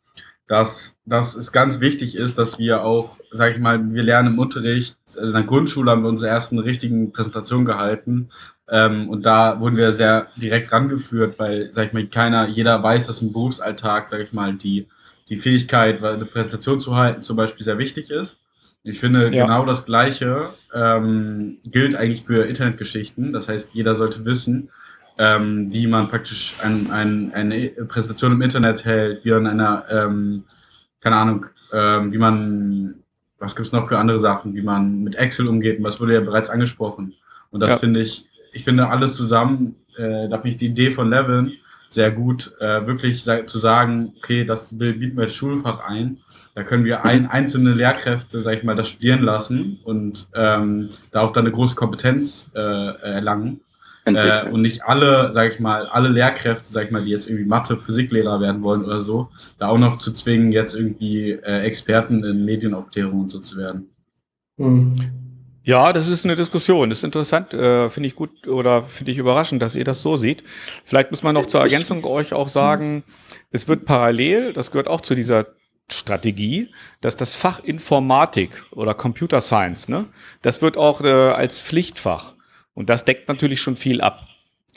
dass, dass es ganz wichtig ist, dass wir auch, sag ich mal, wir lernen im Unterricht, also in der Grundschule haben wir unsere ersten richtigen Präsentationen gehalten. Ähm, und da wurden wir sehr direkt rangeführt, weil, sag ich mal, keiner, jeder weiß, dass im Berufsalltag, sag ich mal, die, die Fähigkeit, eine Präsentation zu halten, zum Beispiel sehr wichtig ist. Ich finde, ja. genau das Gleiche ähm, gilt eigentlich für Internetgeschichten. Das heißt, jeder sollte wissen, ähm, wie man praktisch ein, ein, eine Präsentation im Internet hält, wie man einer, ähm, keine Ahnung, ähm, wie man, was gibt's noch für andere Sachen, wie man mit Excel umgeht, und was wurde ja bereits angesprochen. Und das ja. finde ich, ich finde alles zusammen, äh, da bin ich die Idee von Levin sehr gut, äh, wirklich zu sagen, okay, das bieten wir als Schulfach ein. Da können wir ein, einzelne Lehrkräfte, sag ich mal, das studieren lassen und ähm, da auch dann eine große Kompetenz äh, erlangen. Äh, und nicht alle, sag ich mal, alle Lehrkräfte, sag ich mal, die jetzt irgendwie Mathe, Physiklehrer werden wollen oder so, da auch noch zu zwingen, jetzt irgendwie äh, Experten in Medienaufklärung und so zu werden. Hm. Ja, das ist eine Diskussion. Das ist interessant, äh, finde ich gut oder finde ich überraschend, dass ihr das so seht. Vielleicht muss man noch zur Ergänzung euch auch sagen, es wird parallel, das gehört auch zu dieser Strategie, dass das Fach Informatik oder Computer Science, ne, das wird auch äh, als Pflichtfach und das deckt natürlich schon viel ab.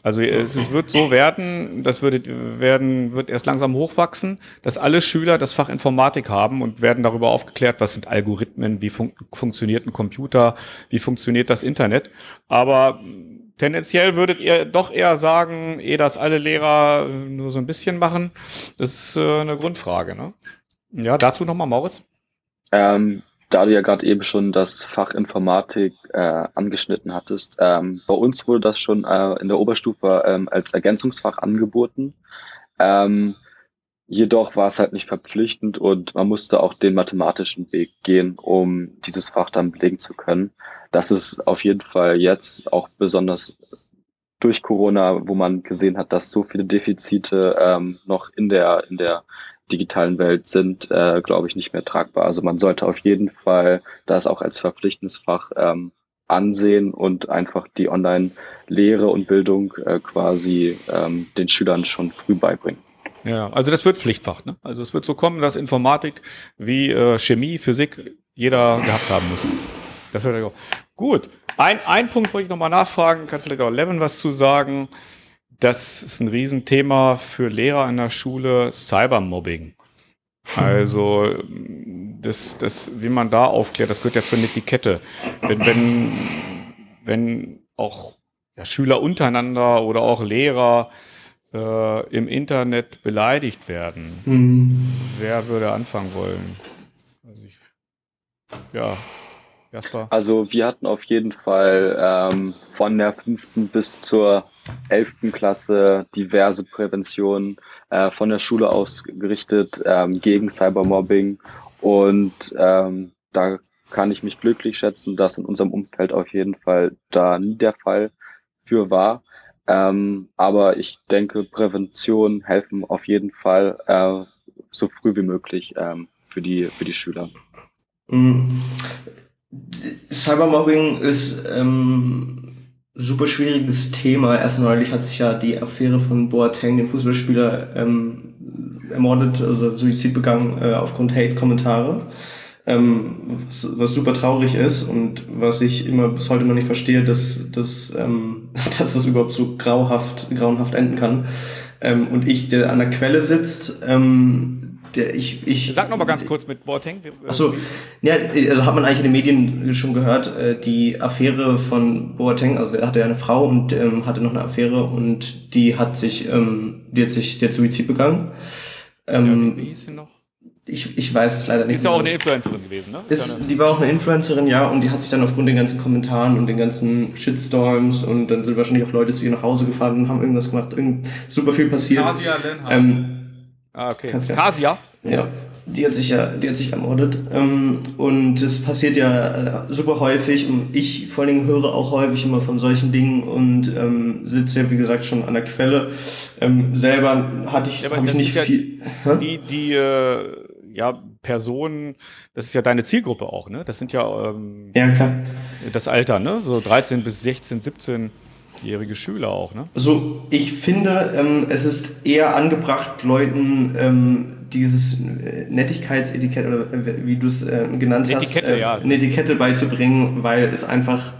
Also es, es wird so werden, das wird, werden, wird erst langsam hochwachsen, dass alle Schüler das Fach Informatik haben und werden darüber aufgeklärt, was sind Algorithmen, wie fun funktioniert ein Computer, wie funktioniert das Internet. Aber tendenziell würdet ihr doch eher sagen, eh, dass alle Lehrer nur so ein bisschen machen. Das ist äh, eine Grundfrage. Ne? Ja, dazu nochmal, Moritz. Ähm, da du ja gerade eben schon das Fach Informatik äh, angeschnitten hattest, ähm, bei uns wurde das schon äh, in der Oberstufe ähm, als Ergänzungsfach angeboten. Ähm, jedoch war es halt nicht verpflichtend und man musste auch den mathematischen Weg gehen, um dieses Fach dann belegen zu können. Das ist auf jeden Fall jetzt auch besonders durch Corona, wo man gesehen hat, dass so viele Defizite ähm, noch in der in der digitalen Welt sind, äh, glaube ich, nicht mehr tragbar. Also man sollte auf jeden Fall das auch als verpflichtendes Fach ähm, ansehen und einfach die Online-Lehre und Bildung äh, quasi ähm, den Schülern schon früh beibringen. Ja, also das wird Pflichtfach. Ne? Also es wird so kommen, dass Informatik wie äh, Chemie, Physik jeder gehabt haben muss. Das wird ja auch. Gut. Ein, ein Punkt wollte ich nochmal nachfragen, kann vielleicht auch Levin was zu sagen. Das ist ein Riesenthema für Lehrer in der Schule, Cybermobbing. Also, das, das, wie man da aufklärt, das gehört ja zur Etikette. Wenn, wenn, wenn auch ja, Schüler untereinander oder auch Lehrer äh, im Internet beleidigt werden, mhm. wer würde anfangen wollen? Also ich, ja, Jasper. Also wir hatten auf jeden Fall ähm, von der fünften bis zur 11. Klasse diverse Präventionen äh, von der Schule aus gerichtet ähm, gegen Cybermobbing. Und ähm, da kann ich mich glücklich schätzen, dass in unserem Umfeld auf jeden Fall da nie der Fall für war. Ähm, aber ich denke, Prävention helfen auf jeden Fall äh, so früh wie möglich ähm, für, die, für die Schüler. Mm. Cybermobbing ist ähm, super schwieriges Thema. Erst neulich hat sich ja die Affäre von Boateng, dem Fußballspieler, ähm, ermordet, also Suizid begangen äh, aufgrund Hate-Kommentare. Ähm, was, was super traurig ist und was ich immer bis heute noch nicht verstehe, dass, dass, ähm, dass das überhaupt so grauhaft, grauenhaft enden kann. Ähm, und ich, der an der Quelle sitzt, ähm, der ich, ich Sag noch mal ganz kurz mit Boateng. Achso, ja, also hat man eigentlich in den Medien schon gehört, äh, die Affäre von Boateng, also der hatte ja eine Frau und ähm, hatte noch eine Affäre und die hat sich, ähm, die hat sich, der Suizid begangen. Ähm, ja, wie hieß sie noch? Ich, ich weiß es leider nicht. Ist ja auch eine Influencerin gewesen, ne? Ist, die war auch eine Influencerin, ja, und die hat sich dann aufgrund den ganzen Kommentaren und den ganzen Shitstorms und dann sind wahrscheinlich auch Leute zu ihr nach Hause gefahren und haben irgendwas gemacht, irgend, super viel passiert. Kasia ähm, Ah, okay. Kasia? Ja, die hat sich ja, die hat sich ermordet. Ähm, und es passiert ja äh, super häufig und ich vor allen Dingen höre auch häufig immer von solchen Dingen und ähm, sitze ja, wie gesagt, schon an der Quelle. Ähm, selber hatte ich, ja, habe ich nicht viel. Ja die, die, äh, ja, Personen, das ist ja deine Zielgruppe auch, ne? Das sind ja, ähm, ja klar. das Alter, ne? So 13 bis 16, 17. jährige Schüler auch, ne? So, ich finde, ähm, es ist eher angebracht, Leuten ähm, dieses äh, Nettigkeitsetikett oder äh, wie du es äh, genannt Etikette, hast, äh, ja. eine Etikette beizubringen, weil es einfach,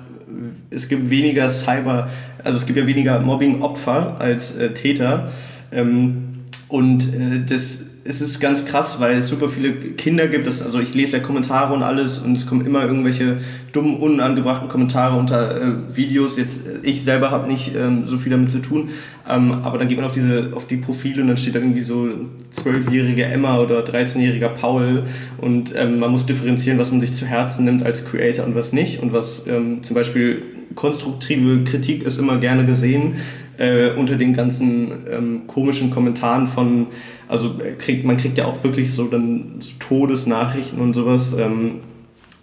es gibt weniger Cyber, also es gibt ja weniger Mobbing-Opfer als äh, Täter. Ähm, und äh, das es ist ganz krass, weil es super viele Kinder gibt. Das, also ich lese ja Kommentare und alles und es kommen immer irgendwelche dummen, unangebrachten Kommentare unter äh, Videos. Jetzt äh, ich selber habe nicht ähm, so viel damit zu tun, ähm, aber dann geht man auf diese auf die Profile und dann steht da irgendwie so zwölfjährige Emma oder 13-jähriger Paul und ähm, man muss differenzieren, was man sich zu Herzen nimmt als Creator und was nicht und was ähm, zum Beispiel konstruktive Kritik ist immer gerne gesehen äh, unter den ganzen ähm, komischen Kommentaren von also äh, kriegt, man kriegt ja auch wirklich so dann so Todesnachrichten und sowas. Ähm,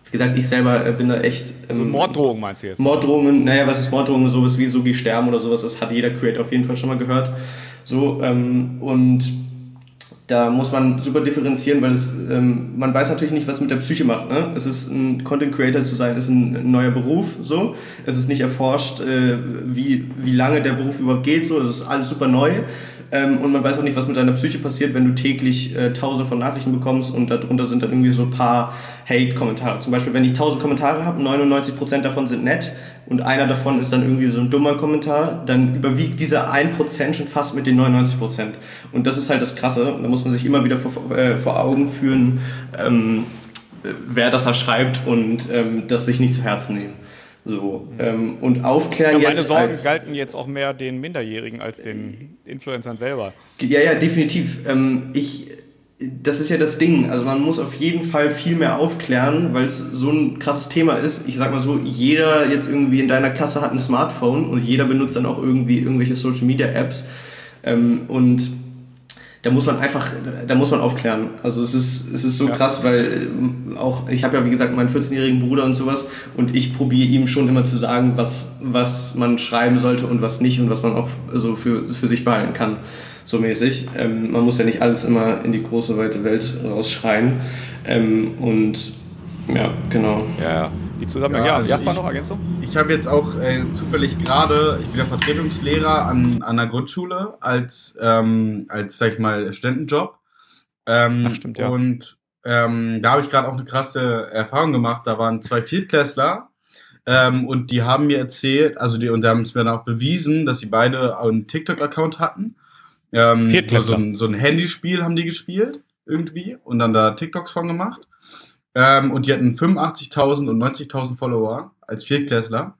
wie gesagt, ich selber äh, bin da echt. Ähm, so Morddrohungen meinst du jetzt? Morddrohungen, naja, was ist Morddrohungen? Sowas wie so sterben oder sowas, das hat jeder Creator auf jeden Fall schon mal gehört. So, ähm, und da muss man super differenzieren, weil es, ähm, man weiß natürlich nicht, was mit der Psyche macht. Ne? Es ist ein Content Creator zu sein, ist ein neuer Beruf. So, es ist nicht erforscht, äh, wie wie lange der Beruf überhaupt geht. So, es ist alles super neu. Ähm, und man weiß auch nicht, was mit deiner Psyche passiert, wenn du täglich äh, tausende von Nachrichten bekommst und darunter sind dann irgendwie so ein paar Hate-Kommentare. Zum Beispiel, wenn ich tausend Kommentare habe, 99% davon sind nett und einer davon ist dann irgendwie so ein dummer Kommentar, dann überwiegt dieser 1% schon fast mit den 99%. Und das ist halt das Krasse. Da muss man sich immer wieder vor, äh, vor Augen führen, ähm, wer das da schreibt und ähm, das sich nicht zu Herzen nehmen. So, ähm, und aufklären ja, meine jetzt. Meine Sorgen galten jetzt auch mehr den Minderjährigen als den Influencern selber. Ja, ja, definitiv. Ähm, ich, das ist ja das Ding. Also man muss auf jeden Fall viel mehr aufklären, weil es so ein krasses Thema ist. Ich sag mal so, jeder jetzt irgendwie in deiner Klasse hat ein Smartphone und jeder benutzt dann auch irgendwie irgendwelche Social Media Apps. Ähm, und da muss man einfach, da muss man aufklären. Also es ist, es ist so ja. krass, weil ähm, auch, ich habe ja wie gesagt meinen 14-jährigen Bruder und sowas und ich probiere ihm schon immer zu sagen, was, was man schreiben sollte und was nicht und was man auch so für, für sich behalten kann. So mäßig. Ähm, man muss ja nicht alles immer in die große, weite Welt rausschreien. Ähm, und ja, genau. Ja, die Zusammenhänge. Ja, also Jasper noch Ergänzung? Ich habe jetzt auch äh, zufällig gerade, ich bin ja Vertretungslehrer an, an der Grundschule als, ähm, als sag ich mal, Studentenjob. Ähm, Ach, stimmt, ja. Und ähm, da habe ich gerade auch eine krasse Erfahrung gemacht. Da waren zwei Viertklässler ähm, und die haben mir erzählt, also die, und die haben es mir dann auch bewiesen, dass sie beide einen TikTok-Account hatten. Ähm, Viertklässler. So ein, so ein Handyspiel haben die gespielt irgendwie und dann da TikToks von gemacht. Ähm, und die hatten 85.000 und 90.000 Follower als Viertklässler.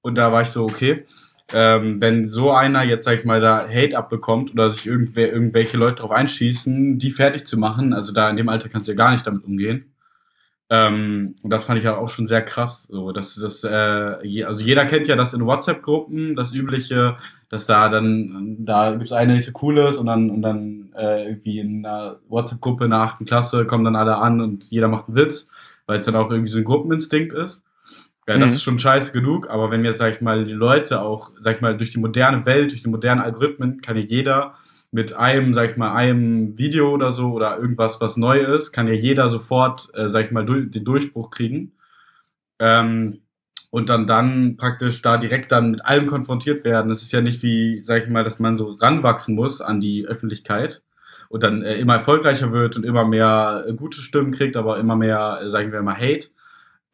Und da war ich so, okay, ähm, wenn so einer jetzt, sag ich mal, da Hate abbekommt oder sich irgendwer, irgendwelche Leute drauf einschießen, die fertig zu machen, also da in dem Alter kannst du ja gar nicht damit umgehen. Ähm, und das fand ich ja auch schon sehr krass. So, dass das, äh, je, also jeder kennt ja das in WhatsApp-Gruppen, das übliche, dass da dann, da gibt's eine, die so cool ist und dann, und dann äh, irgendwie in einer WhatsApp-Gruppe in der achten Klasse kommen dann alle an und jeder macht einen Witz, weil es dann auch irgendwie so ein Gruppeninstinkt ist. Ja, das mhm. ist schon scheiße genug, aber wenn jetzt, sag ich mal, die Leute auch, sag ich mal, durch die moderne Welt, durch die modernen Algorithmen, kann ja jeder mit einem, sag ich mal, einem Video oder so oder irgendwas, was neu ist, kann ja jeder sofort, äh, sag ich mal, durch, den Durchbruch kriegen. Ähm, und dann dann praktisch da direkt dann mit allem konfrontiert werden. Es ist ja nicht wie, sag ich mal, dass man so ranwachsen muss an die Öffentlichkeit und dann äh, immer erfolgreicher wird und immer mehr äh, gute Stimmen kriegt, aber immer mehr, äh, sagen wir mal, Hate.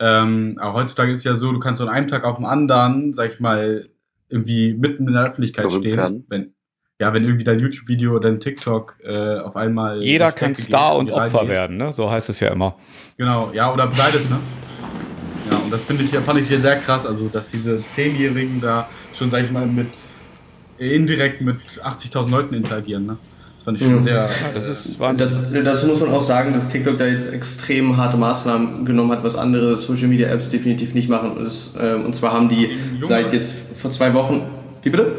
Ähm, aber heutzutage ist ja so, du kannst so an einem Tag auf dem anderen, sag ich mal, irgendwie mitten in der Öffentlichkeit Warum stehen. Wenn, ja, wenn irgendwie dein YouTube-Video oder dein TikTok äh, auf einmal. Jeder kann Star und Opfer geht. werden, ne? So heißt es ja immer. Genau, ja, oder beides, ne? Ja, und das finde ich, fand ich hier sehr krass, also dass diese Zehnjährigen da schon, sag ich mal, mit indirekt mit 80.000 Leuten interagieren, ne? Das fand ich schon mhm. sehr. Ja, das ist Wahnsinn. dazu muss man auch sagen, dass TikTok da jetzt extrem harte Maßnahmen genommen hat, was andere Social Media Apps definitiv nicht machen. Und, das, äh, und zwar haben die seit jetzt vor zwei Wochen. Wie bitte?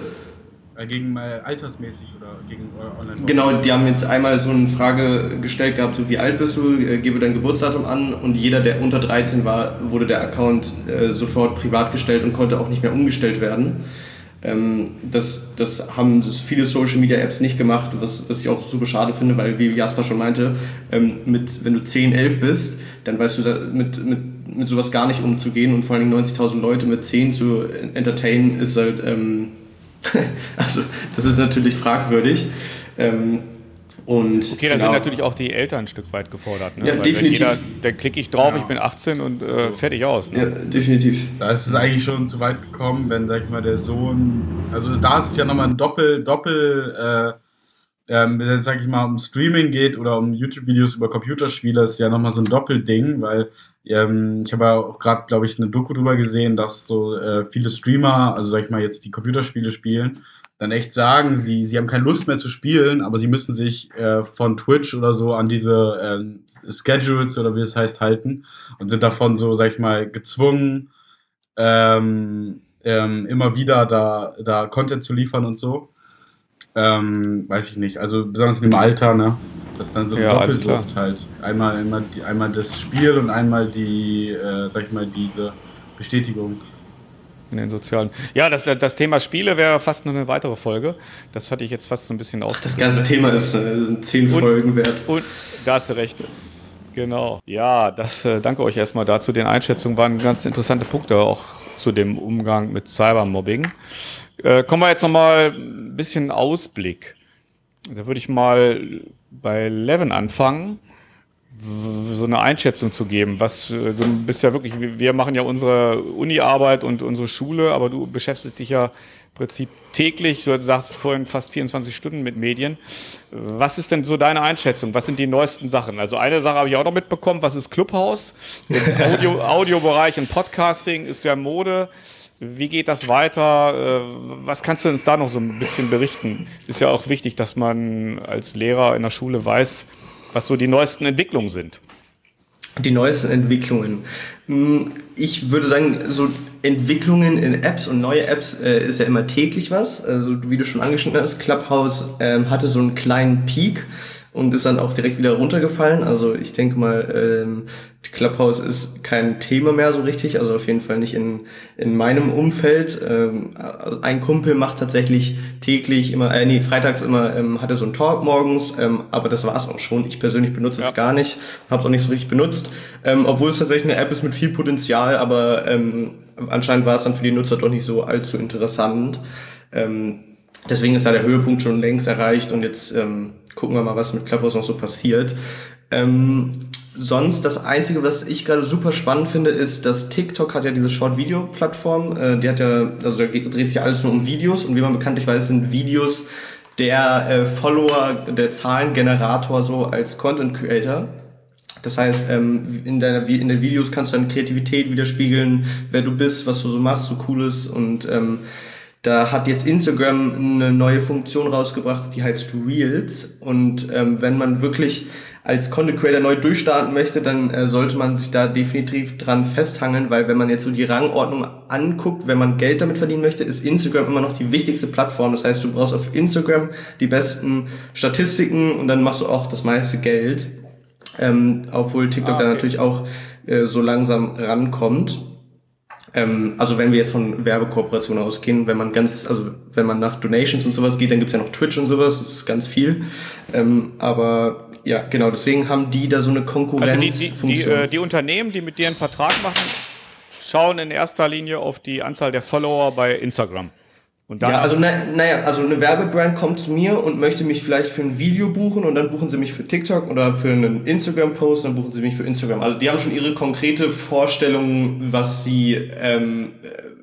Äh, gegen äh, altersmäßig oder gegen online Genau, die haben jetzt einmal so eine Frage gestellt gehabt, so wie alt bist du, äh, gebe dein Geburtsdatum an. Und jeder, der unter 13 war, wurde der Account äh, sofort privat gestellt und konnte auch nicht mehr umgestellt werden. Ähm, das, das haben viele Social Media Apps nicht gemacht, was, was ich auch super schade finde, weil wie Jasper schon meinte, ähm, mit, wenn du 10, 11 bist, dann weißt du mit, mit mit sowas gar nicht umzugehen. Und vor allem 90.000 Leute mit 10 zu entertainen ist halt, ähm, also das ist natürlich fragwürdig. Ähm, und okay, da genau. sind natürlich auch die Eltern ein Stück weit gefordert. Ne? Ja, Weil definitiv. Jeder, dann klicke ich drauf, ja. ich bin 18 und äh, fertig aus. Ne? Ja, definitiv. Da ist es eigentlich schon zu weit gekommen, wenn, sag ich mal, der Sohn, also da ist es ja nochmal ein Doppel, Doppel, äh, ähm, wenn es, sag ich mal, um Streaming geht oder um YouTube-Videos über Computerspiele, ist ja nochmal so ein Doppelding, weil ähm, ich habe auch gerade, glaube ich, eine Doku drüber gesehen, dass so äh, viele Streamer, also sag ich mal, jetzt die Computerspiele spielen dann echt sagen, sie, sie haben keine Lust mehr zu spielen, aber sie müssen sich äh, von Twitch oder so an diese äh, Schedules oder wie es heißt halten und sind davon so, sag ich mal, gezwungen, ähm, ähm, immer wieder da, da Content zu liefern und so. Ähm, weiß ich nicht, also besonders in dem Alter, ne? Das ist dann so eine ja, Doppelsucht halt. Einmal, einmal, die, einmal das Spiel und einmal die, äh, sag ich mal, diese Bestätigung in den sozialen. Ja, das, das Thema Spiele wäre fast noch eine weitere Folge. Das hatte ich jetzt fast so ein bisschen aus. Das ganze Thema ist, äh, sind zehn und, Folgen wert. Und da hast du recht. Genau. Ja, das äh, danke euch erstmal dazu. Den Einschätzungen waren ganz interessante Punkte auch zu dem Umgang mit Cybermobbing. Äh, kommen wir jetzt nochmal ein bisschen Ausblick. Da würde ich mal bei Levin anfangen so eine Einschätzung zu geben. Was äh, du bist ja wirklich, wir machen ja unsere Uni-Arbeit und unsere Schule, aber du beschäftigst dich ja im Prinzip täglich, du sagst vorhin fast 24 Stunden mit Medien. Was ist denn so deine Einschätzung? Was sind die neuesten Sachen? Also eine Sache habe ich auch noch mitbekommen, was ist Clubhouse? Audio, Audiobereich und Podcasting ist ja Mode. Wie geht das weiter? Äh, was kannst du uns da noch so ein bisschen berichten? Ist ja auch wichtig, dass man als Lehrer in der Schule weiß, was so die neuesten Entwicklungen sind. Die neuesten Entwicklungen. Hm, ich würde sagen, so Entwicklungen in Apps und neue Apps äh, ist ja immer täglich was. Also wie du schon angeschnitten hast, Clubhouse ähm, hatte so einen kleinen Peak und ist dann auch direkt wieder runtergefallen. Also ich denke mal, ähm, Clubhouse ist kein Thema mehr so richtig, also auf jeden Fall nicht in, in meinem Umfeld. Ähm, also ein Kumpel macht tatsächlich täglich immer, äh, nee, freitags immer, ähm, hatte so einen Talk morgens, ähm, aber das war es auch schon. Ich persönlich benutze ja. es gar nicht, habe es auch nicht so richtig benutzt, ähm, obwohl es tatsächlich eine App ist mit viel Potenzial, aber ähm, anscheinend war es dann für die Nutzer doch nicht so allzu interessant. Ähm, deswegen ist da der Höhepunkt schon längst erreicht und jetzt ähm, gucken wir mal, was mit Clubhouse noch so passiert. Ähm, sonst das Einzige, was ich gerade super spannend finde, ist, dass TikTok hat ja diese Short-Video-Plattform. Äh, die hat ja, also da dreht sich ja alles nur um Videos und wie man bekanntlich weiß, sind Videos der äh, Follower, der Zahlengenerator so als Content Creator. Das heißt, ähm, in, deiner, in den Videos kannst du deine Kreativität widerspiegeln, wer du bist, was du so machst, so cooles und ähm, da hat jetzt Instagram eine neue Funktion rausgebracht, die heißt Reels. Und ähm, wenn man wirklich als Content Creator neu durchstarten möchte, dann äh, sollte man sich da definitiv dran festhangeln, weil wenn man jetzt so die Rangordnung anguckt, wenn man Geld damit verdienen möchte, ist Instagram immer noch die wichtigste Plattform. Das heißt, du brauchst auf Instagram die besten Statistiken und dann machst du auch das meiste Geld. Ähm, obwohl TikTok ah, okay. da natürlich auch äh, so langsam rankommt. Ähm, also wenn wir jetzt von Werbekooperationen ausgehen, wenn man ganz, also wenn man nach Donations und sowas geht, dann gibt's ja noch Twitch und sowas, das ist ganz viel. Ähm, aber ja, genau, deswegen haben die da so eine Konkurrenzfunktion. Also die, die, die, äh, die Unternehmen, die mit dir einen Vertrag machen, schauen in erster Linie auf die Anzahl der Follower bei Instagram ja, also naja, na also eine Werbebrand kommt zu mir und möchte mich vielleicht für ein Video buchen und dann buchen sie mich für TikTok oder für einen Instagram-Post, dann buchen sie mich für Instagram. Also die haben schon ihre konkrete Vorstellung, was sie, ähm,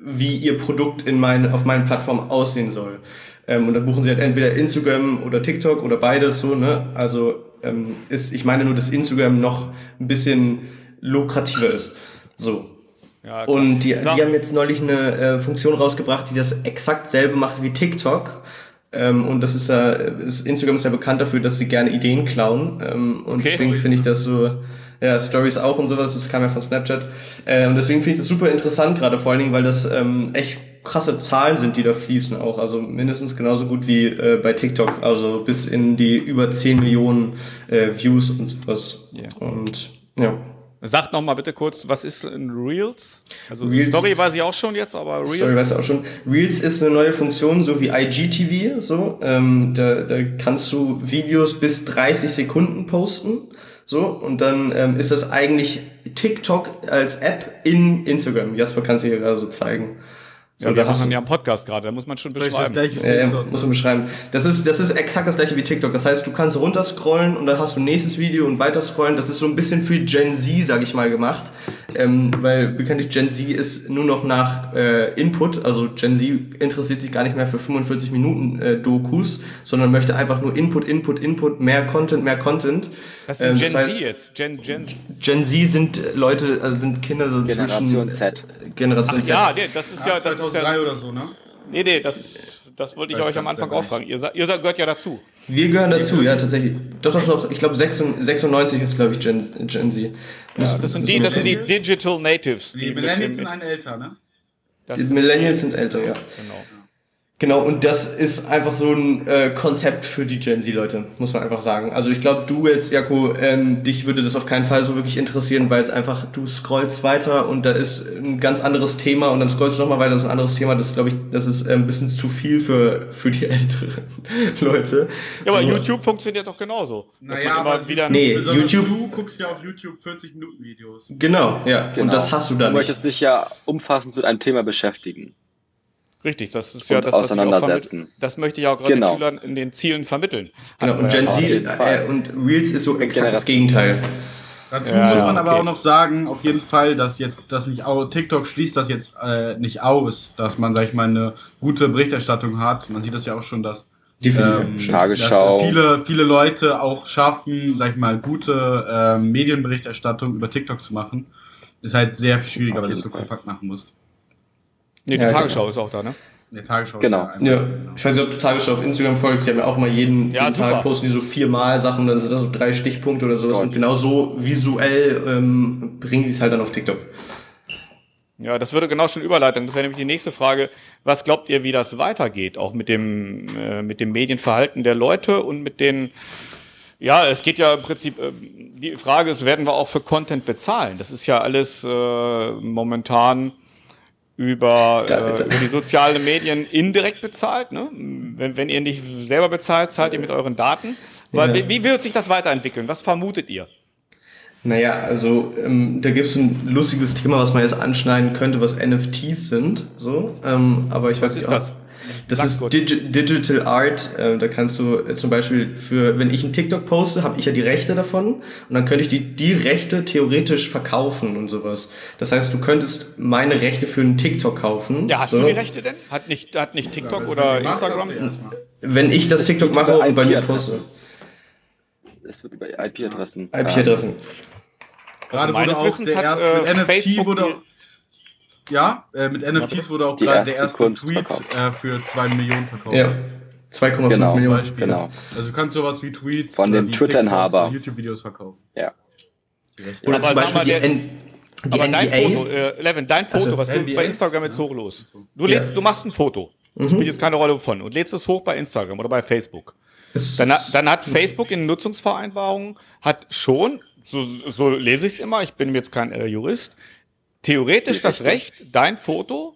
wie ihr Produkt in mein, auf meinen Plattformen aussehen soll. Ähm, und dann buchen sie halt entweder Instagram oder TikTok oder beides so, ne? Also ähm, ist, ich meine nur, dass Instagram noch ein bisschen lukrativer ist. So. Ja, und die, die haben jetzt neulich eine äh, Funktion rausgebracht, die das exakt selbe macht wie TikTok. Ähm, und das ist ja, ist, Instagram ist ja bekannt dafür, dass sie gerne Ideen klauen. Ähm, und okay. deswegen finde ich das so, ja, Stories auch und sowas, das kam ja von Snapchat. Äh, und deswegen finde ich das super interessant, gerade vor allen Dingen, weil das ähm, echt krasse Zahlen sind, die da fließen auch. Also mindestens genauso gut wie äh, bei TikTok. Also bis in die über 10 Millionen äh, Views und was. Yeah. Und ja. Sagt noch mal bitte kurz, was ist in Reels? Also Reels, Story weiß ich auch schon jetzt, aber Reels. Story weiß ich auch schon. Reels ist eine neue Funktion, so wie IGTV. So, ähm, da, da kannst du Videos bis 30 Sekunden posten. So, und dann ähm, ist das eigentlich TikTok als App in Instagram. Jasper kann es hier gerade so zeigen. So, ja, wir machen ja einen Podcast gerade, da muss man schon beschreiben. Ja, muss man beschreiben. Das ist, das ist exakt das gleiche wie TikTok. Das heißt, du kannst runterscrollen und dann hast du nächstes Video und weiter scrollen. Das ist so ein bisschen für Gen Z, sag ich mal, gemacht. Ähm, weil bekanntlich Gen Z ist nur noch nach äh, Input. Also Gen Z interessiert sich gar nicht mehr für 45 Minuten äh, Dokus, sondern möchte einfach nur Input, Input, Input, mehr Content, mehr Content. Was ist ähm, Gen das heißt, Z jetzt? Gen, Gen, Gen Z sind Leute, also sind Kinder so Generation zwischen, Z. Generation Ach, Z. Ja, nee, das ist ja, ja das ist ja oder so, ne? Nee, nee, das, das wollte ich euch am Anfang auch fragen. Ihr, ihr gehört ja dazu. Wir gehören dazu, ja, tatsächlich. Doch, doch, doch. Ich glaube, 96 ist, glaube ich, Gen, Gen Z. Ja, das, sind die, das sind die Digital Natives. Die, die Millennials sind ein älter, ne? die Millennials sind älter, ja. Genau. Genau, und das ist einfach so ein äh, Konzept für die Gen Z-Leute, muss man einfach sagen. Also ich glaube, du jetzt, Jako, ähm, dich würde das auf keinen Fall so wirklich interessieren, weil es einfach, du scrollst weiter und da ist ein ganz anderes Thema und dann scrollst du nochmal weiter, das ist ein anderes Thema. Das glaube ich, das ist äh, ein bisschen zu viel für, für die älteren Leute. Ja, aber so. YouTube funktioniert doch genauso. Naja, aber wieder nee, YouTube, du guckst ja auf YouTube 40 Minuten Videos. Genau, ja, genau. und das hast du dann nicht. Du möchtest dich ja umfassend mit einem Thema beschäftigen. Richtig, das ist ja das, auseinandersetzen. das möchte ich auch gerade genau. den Schülern in den Zielen vermitteln. Genau, und Gen Z äh, und Reels ist so exakt das Gegenteil. Dazu ja, muss man aber okay. auch noch sagen, auf jeden Fall, dass jetzt das nicht aus, TikTok schließt das jetzt äh, nicht aus, dass man, sag ich mal, eine gute Berichterstattung hat. Man sieht das ja auch schon, dass, ähm. Dass viele, viele Leute auch schaffen, sag ich mal, gute äh, Medienberichterstattung über TikTok zu machen. Ist halt sehr viel schwieriger, weil du es so kompakt machen musst. Nee, die ja, Tagesschau genau. ist auch da, ne? Die Tagesschau genau. ist ja, Ich weiß nicht, ob du Tagesschau auf Instagram folgst. Die haben ja auch mal jeden, ja, jeden Tag posten die so viermal Sachen, dann sind das so drei Stichpunkte oder sowas. Und genau so visuell ähm, bringen die es halt dann auf TikTok. Ja, das würde genau schon überleiten. Das wäre nämlich die nächste Frage. Was glaubt ihr, wie das weitergeht? Auch mit dem, äh, mit dem Medienverhalten der Leute und mit den, ja, es geht ja im Prinzip, äh, die Frage ist, werden wir auch für Content bezahlen? Das ist ja alles äh, momentan über, da, da. Äh, über die sozialen Medien indirekt bezahlt. Ne? Wenn, wenn ihr nicht selber bezahlt, zahlt ihr mit euren Daten. Ja. Wie, wie wird sich das weiterentwickeln? Was vermutet ihr? Naja, also ähm, da gibt es ein lustiges Thema, was man jetzt anschneiden könnte, was NFTs sind. So, ähm, aber ich was weiß nicht. Was ist das? Das Sag ist Digi Digital Art. Äh, da kannst du äh, zum Beispiel für, wenn ich einen TikTok poste, habe ich ja die Rechte davon und dann könnte ich die, die Rechte theoretisch verkaufen und sowas. Das heißt, du könntest meine Rechte für einen TikTok kaufen. Ja, hast so. du die Rechte denn? Hat nicht, hat nicht TikTok ja, oder Instagram? Wenn ich das TikTok mache und bei mir poste. Es wird über IP-Adressen. IP-Adressen. Gerade also wurde auch der hat, erste äh, NFT Facebook wurde ja, äh, mit NFTs wurde auch gerade der erste Kunst Tweet äh, für 2 Millionen verkauft. Ja. 2,5 genau, Millionen. Beispiel. Genau. Also du kannst sowas wie Tweets von dem Twitter-Inhaber YouTube-Videos verkaufen. Ja. Oder aber zum Beispiel die, N die aber dein Foto, äh, Levin, dein Foto, also, was du NBA? bei Instagram jetzt hochlos. Du, lädst, ja. du machst ein Foto. Mhm. Spielt jetzt keine Rolle von. Und lädst es hoch bei Instagram oder bei Facebook. Dann, dann, hat Facebook in Nutzungsvereinbarungen, hat schon, so, so lese ich es immer, ich bin jetzt kein äh, Jurist, theoretisch das Recht, dein Foto,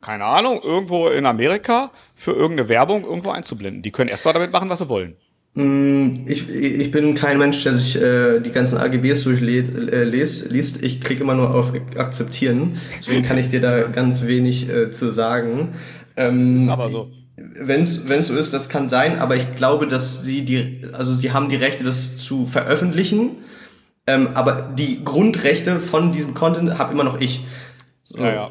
keine Ahnung, irgendwo in Amerika für irgendeine Werbung irgendwo einzublenden. Die können erstmal damit machen, was sie wollen. Mm, ich, ich bin kein Mensch, der sich äh, die ganzen AGBs durchliest. Äh. Ich klicke immer nur auf Akzeptieren. Deswegen kann ich dir da ganz wenig äh, zu sagen. Ähm, ist aber so. Wenn es so ist, das kann sein, aber ich glaube, dass sie die, also sie haben die Rechte, das zu veröffentlichen ähm, aber die Grundrechte von diesem Content habe immer noch ich. So. Ja, ja.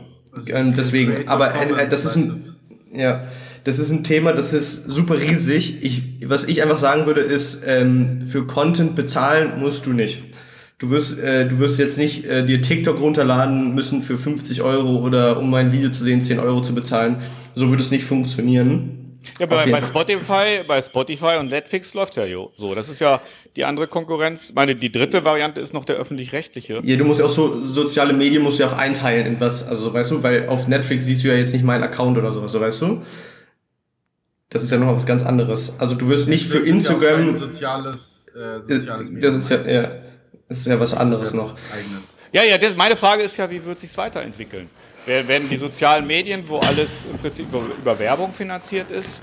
Ähm, deswegen, aber äh, das ist ein, ja, das ist ein Thema, das ist super riesig. Ich, was ich einfach sagen würde, ist, ähm, für Content bezahlen musst du nicht. Du wirst, äh, du wirst jetzt nicht äh, dir TikTok runterladen müssen für 50 Euro oder um mein Video zu sehen 10 Euro zu bezahlen. So würde es nicht funktionieren. Ja, bei, bei Spotify, bei Spotify und Netflix läuft ja so. Das ist ja die andere Konkurrenz. Ich meine, die dritte Variante ist noch der öffentlich-rechtliche. Ja, du musst ja auch so, soziale Medien musst du ja auch einteilen in was, also weißt du, weil auf Netflix siehst du ja jetzt nicht meinen Account oder sowas, so weißt du? Das ist ja noch was ganz anderes. Also du wirst nicht für Instagram. Ja soziales, äh, soziales Medium. Das ist ja, ja, das ist ja was anderes noch. Eigenes. Ja, ja, das, meine Frage ist ja, wie wird sich weiterentwickeln? Werden die sozialen Medien, wo alles im Prinzip über, Werbung finanziert ist,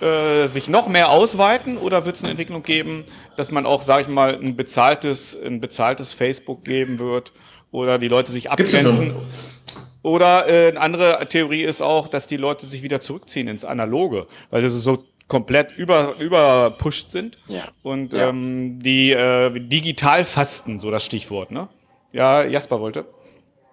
äh, sich noch mehr ausweiten oder wird es eine Entwicklung geben, dass man auch, sage ich mal, ein bezahltes, ein bezahltes Facebook geben wird oder die Leute sich abgrenzen? Oder äh, eine andere Theorie ist auch, dass die Leute sich wieder zurückziehen ins Analoge, weil das so komplett über überpusht sind ja. und ja. Ähm, die äh, digital fasten, so das Stichwort, ne? Ja, Jasper wollte.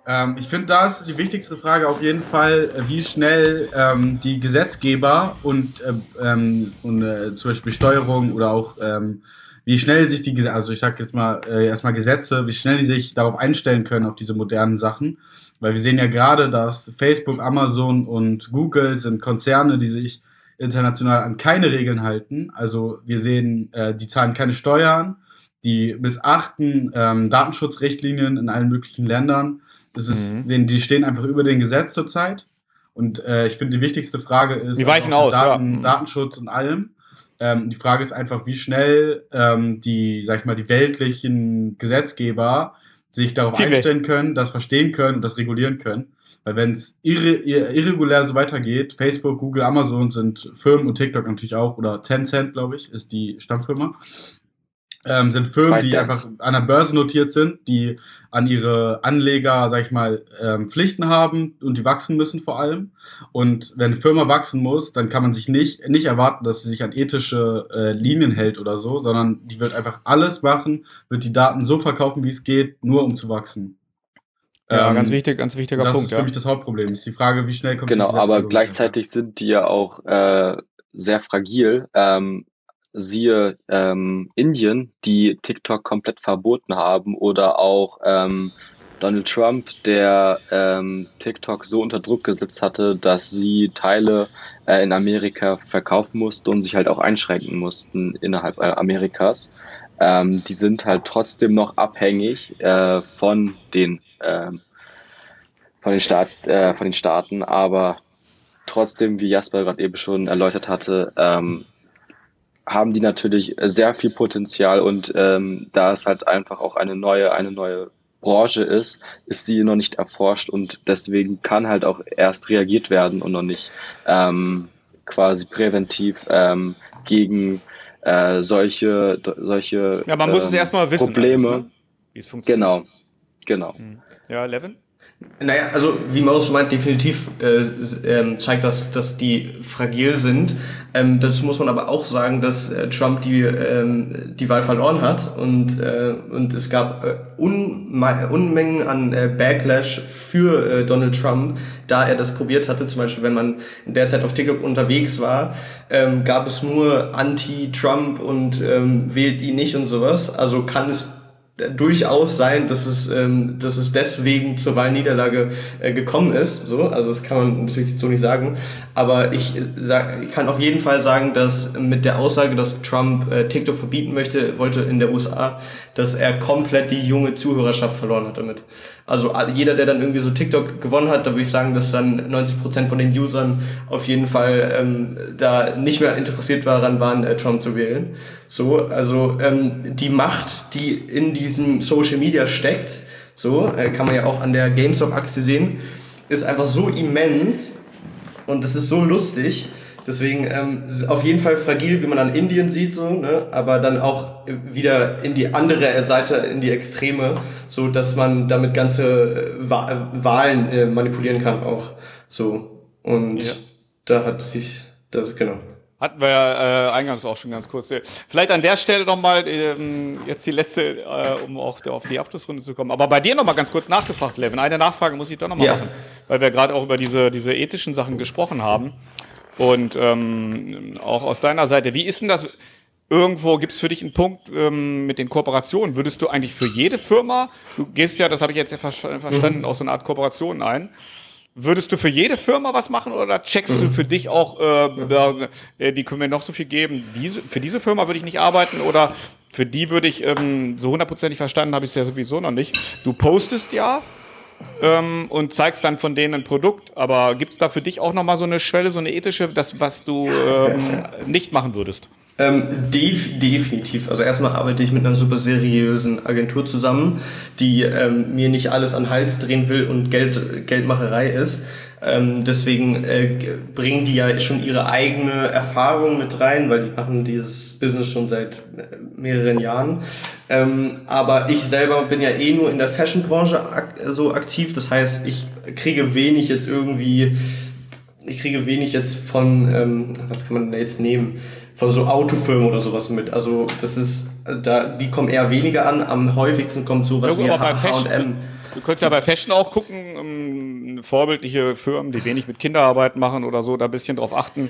Ähm, ich finde, da ist die wichtigste Frage auf jeden Fall, äh, wie schnell ähm, die Gesetzgeber und, äh, ähm, und äh, zum Beispiel Steuerung oder auch ähm, wie schnell sich die, also ich sag jetzt mal äh, erstmal Gesetze, wie schnell die sich darauf einstellen können, auf diese modernen Sachen. Weil wir sehen ja gerade, dass Facebook, Amazon und Google sind Konzerne, die sich international an keine Regeln halten. Also wir sehen, äh, die zahlen keine Steuern, die missachten ähm, Datenschutzrichtlinien in allen möglichen Ländern das ist, mhm. die stehen einfach über den Gesetz zurzeit. Und äh, ich finde, die wichtigste Frage ist die weichen aus, Daten, ja. Mhm. Datenschutz und allem. Ähm, die Frage ist einfach, wie schnell ähm, die, sag ich mal, die weltlichen Gesetzgeber sich darauf die einstellen können, das verstehen können und das regulieren können. Weil wenn es irre, irregulär so weitergeht, Facebook, Google, Amazon sind Firmen und TikTok natürlich auch, oder Tencent, glaube ich, ist die Stammfirma, ähm, sind Firmen, die einfach an der Börse notiert sind, die an ihre Anleger, sag ich mal, ähm, Pflichten haben und die wachsen müssen vor allem. Und wenn eine Firma wachsen muss, dann kann man sich nicht, nicht erwarten, dass sie sich an ethische äh, Linien hält oder so, sondern die wird einfach alles machen, wird die Daten so verkaufen, wie es geht, nur um zu wachsen. Ja, ähm, ganz wichtig, ganz wichtiger das Punkt. Das ist für ja. mich das Hauptproblem. Ist die Frage, wie schnell kommt Genau, aber gleichzeitig sind die ja auch äh, sehr fragil. Ähm, siehe ähm, Indien, die TikTok komplett verboten haben oder auch ähm, Donald Trump, der ähm, TikTok so unter Druck gesetzt hatte, dass sie Teile äh, in Amerika verkaufen mussten und sich halt auch einschränken mussten innerhalb äh, Amerikas. Ähm, die sind halt trotzdem noch abhängig äh, von den äh, von den Staat, äh, von den Staaten, aber trotzdem, wie Jasper gerade eben schon erläutert hatte, ähm, haben die natürlich sehr viel Potenzial und ähm, da es halt einfach auch eine neue, eine neue Branche ist, ist sie noch nicht erforscht und deswegen kann halt auch erst reagiert werden und noch nicht ähm, quasi präventiv ähm, gegen äh, solche, solche ja, man muss ähm, es erstmal wissen, Probleme. Alles, ne? wie es funktioniert. Genau, genau. Hm. Ja, Levin? Naja, also wie Maus schon meint, definitiv äh, äh, zeigt das, dass die fragil sind. Ähm, dazu muss man aber auch sagen, dass äh, Trump die, ähm, die Wahl verloren hat und, äh, und es gab äh, Unme Unmengen an äh, Backlash für äh, Donald Trump, da er das probiert hatte. Zum Beispiel, wenn man in der Zeit auf TikTok unterwegs war, ähm, gab es nur Anti-Trump und ähm, wählt ihn nicht und sowas. Also kann es durchaus sein, dass es, ähm, dass es deswegen zur Wahlniederlage äh, gekommen ist. So, also das kann man natürlich so nicht sagen. Aber ich, äh, sag, ich kann auf jeden Fall sagen, dass mit der Aussage, dass Trump äh, TikTok verbieten möchte, wollte in der USA, dass er komplett die junge Zuhörerschaft verloren hat damit. Also jeder, der dann irgendwie so TikTok gewonnen hat, da würde ich sagen, dass dann 90% von den Usern auf jeden Fall ähm, da nicht mehr interessiert daran waren, äh, Trump zu wählen. So, also ähm, die Macht, die in diesem Social Media steckt, so äh, kann man ja auch an der GameStop-Aktie sehen, ist einfach so immens und das ist so lustig Deswegen ähm, auf jeden Fall fragil, wie man an Indien sieht, so, ne? aber dann auch wieder in die andere Seite, in die Extreme, so dass man damit ganze äh, Wahlen äh, manipulieren kann auch. So. Und ja. da hat sich das, genau. Hatten wir ja äh, eingangs auch schon ganz kurz. Vielleicht an der Stelle nochmal ähm, jetzt die letzte, äh, um auch auf die Abschlussrunde zu kommen. Aber bei dir nochmal ganz kurz nachgefragt, Levin. Eine Nachfrage muss ich doch nochmal ja. machen, weil wir gerade auch über diese, diese ethischen Sachen gesprochen haben. Und ähm, auch aus deiner Seite, wie ist denn das? Irgendwo gibt es für dich einen Punkt ähm, mit den Kooperationen. Würdest du eigentlich für jede Firma, du gehst ja, das habe ich jetzt ja verstanden, mhm. aus so einer Art Kooperation ein, Würdest du für jede Firma was machen oder checkst mhm. du für dich auch, äh, äh, die können mir noch so viel geben, diese, für diese Firma würde ich nicht arbeiten oder für die würde ich, ähm, so hundertprozentig verstanden habe ich es ja sowieso noch nicht. Du postest ja, ähm, und zeigst dann von denen ein Produkt. Aber gibt es da für dich auch nochmal so eine Schwelle, so eine ethische, das, was du ähm, nicht machen würdest? Ähm, def definitiv. Also erstmal arbeite ich mit einer super seriösen Agentur zusammen, die ähm, mir nicht alles an Hals drehen will und Geld, Geldmacherei ist. Ähm, deswegen äh, bringen die ja schon ihre eigene Erfahrung mit rein, weil die machen dieses Business schon seit äh, mehreren Jahren. Ähm, aber ich selber bin ja eh nur in der Fashion-Branche ak so aktiv. Das heißt, ich kriege wenig jetzt irgendwie, ich kriege wenig jetzt von, ähm, was kann man da jetzt nehmen? Von so Autofirmen oder sowas mit. Also das ist, da, die kommen eher weniger an. Am häufigsten kommt sowas ja, wie H&M. Du könntest ja bei Fashion auch gucken, vorbildliche Firmen, die wenig mit Kinderarbeit machen oder so, da ein bisschen drauf achten.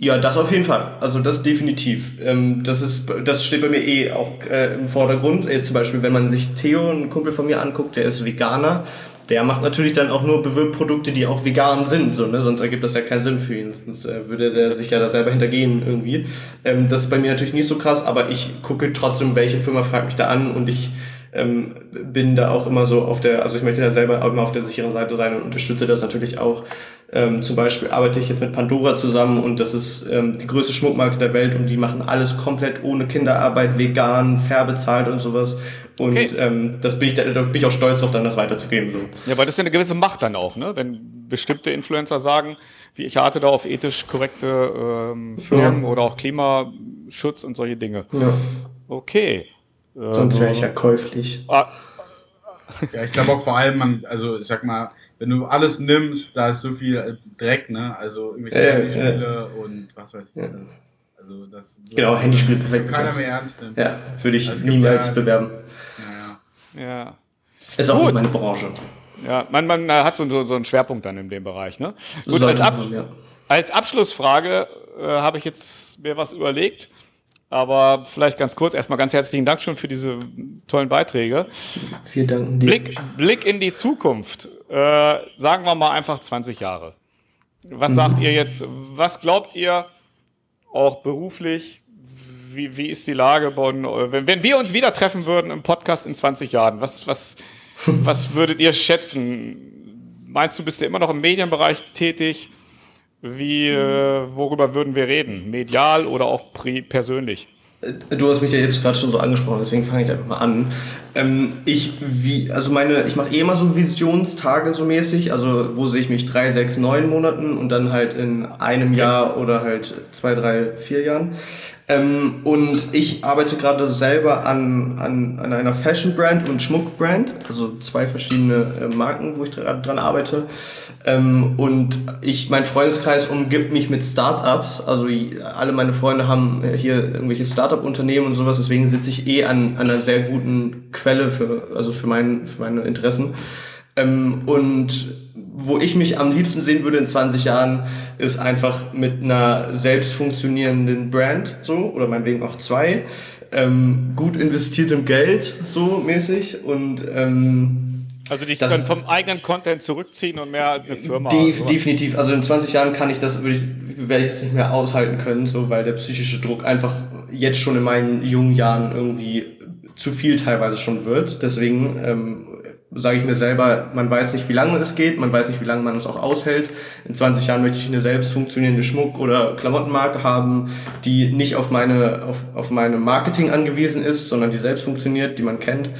Ja, das auf jeden Fall. Also das definitiv. Ähm, das ist, das steht bei mir eh auch äh, im Vordergrund. Jetzt zum Beispiel, wenn man sich Theo, ein Kumpel von mir anguckt, der ist Veganer, der macht natürlich dann auch nur Bewirbbprodukte, die auch vegan sind, so, ne? sonst ergibt das ja keinen Sinn für ihn, sonst äh, würde der sich ja da selber hintergehen irgendwie. Ähm, das ist bei mir natürlich nicht so krass, aber ich gucke trotzdem, welche Firma fragt mich da an und ich ähm, bin da auch immer so auf der, also ich möchte da selber auch immer auf der sicheren Seite sein und unterstütze das natürlich auch. Ähm, zum Beispiel arbeite ich jetzt mit Pandora zusammen und das ist ähm, die größte Schmuckmarke der Welt und die machen alles komplett ohne Kinderarbeit, vegan, fair bezahlt und sowas. Und okay. ähm, das bin ich, da, da bin ich auch stolz darauf, dann das weiterzugeben. So. Ja, weil das ist ja eine gewisse Macht dann auch, ne? Wenn bestimmte Influencer sagen, wie ich hatte da auf ethisch korrekte ähm, Firmen ja. oder auch Klimaschutz und solche Dinge. Ja. Okay. Sonst wäre ich ja käuflich. Ah. Ja, ich glaube auch vor allem, man, also ich sag mal, wenn du alles nimmst, da ist so viel äh, Dreck, ne? Also irgendwelche äh, Handyspiele äh. und was weiß ich. Ja. Also das so genau, Handyspiele perfekt. Keiner mehr ernst nimmt. Ja, würde ich also niemals ja, bewerben. Ja, ja. ja. Ist auch Gut. nicht meine Branche. Ja, man, man hat so, so, so einen Schwerpunkt dann in dem Bereich, ne? Gut, als, Ab ja. als Abschlussfrage äh, habe ich jetzt mir was überlegt. Aber vielleicht ganz kurz, erstmal ganz herzlichen Dank schon für diese tollen Beiträge. Vielen Dank. Blick, Blick in die Zukunft. Äh, sagen wir mal einfach 20 Jahre. Was mhm. sagt ihr jetzt? Was glaubt ihr auch beruflich? Wie, wie ist die Lage? Von, wenn, wenn wir uns wieder treffen würden im Podcast in 20 Jahren, was, was, was würdet ihr schätzen? Meinst du, bist du immer noch im Medienbereich tätig? Wie, äh, worüber würden wir reden? Medial oder auch persönlich? Äh, du hast mich ja jetzt gerade schon so angesprochen, deswegen fange ich einfach mal an. Ähm, ich wie, also meine, ich mache eh immer so Visionstage so mäßig, also wo sehe ich mich drei, sechs, neun Monaten und dann halt in einem Jahr oder halt zwei, drei, vier Jahren. Ähm, und ich arbeite gerade selber an, an, an einer Fashion-Brand und Schmuck-Brand, also zwei verschiedene äh, Marken, wo ich gerade dran arbeite. Ähm, und ich, mein Freundeskreis umgibt mich mit Startups, also alle meine Freunde haben hier irgendwelche Startup-Unternehmen und sowas, deswegen sitze ich eh an, an einer sehr guten Quelle für, also für, mein, für meine Interessen. Ähm, und wo ich mich am liebsten sehen würde in 20 Jahren, ist einfach mit einer selbst funktionierenden Brand, so, oder meinetwegen auch zwei, ähm, gut investiertem Geld, so mäßig, und ähm, also dich das, können vom eigenen Content zurückziehen und mehr eine Firma. Def, definitiv. Also in 20 Jahren kann ich das, ich, werde ich das nicht mehr aushalten können, so weil der psychische Druck einfach jetzt schon in meinen jungen Jahren irgendwie zu viel teilweise schon wird. Deswegen ähm, sage ich mir selber, man weiß nicht, wie lange es geht, man weiß nicht, wie lange man es auch aushält. In 20 Jahren möchte ich eine selbst funktionierende Schmuck- oder Klamottenmarke haben, die nicht auf meine, auf, auf meine Marketing angewiesen ist, sondern die selbst funktioniert, die man kennt.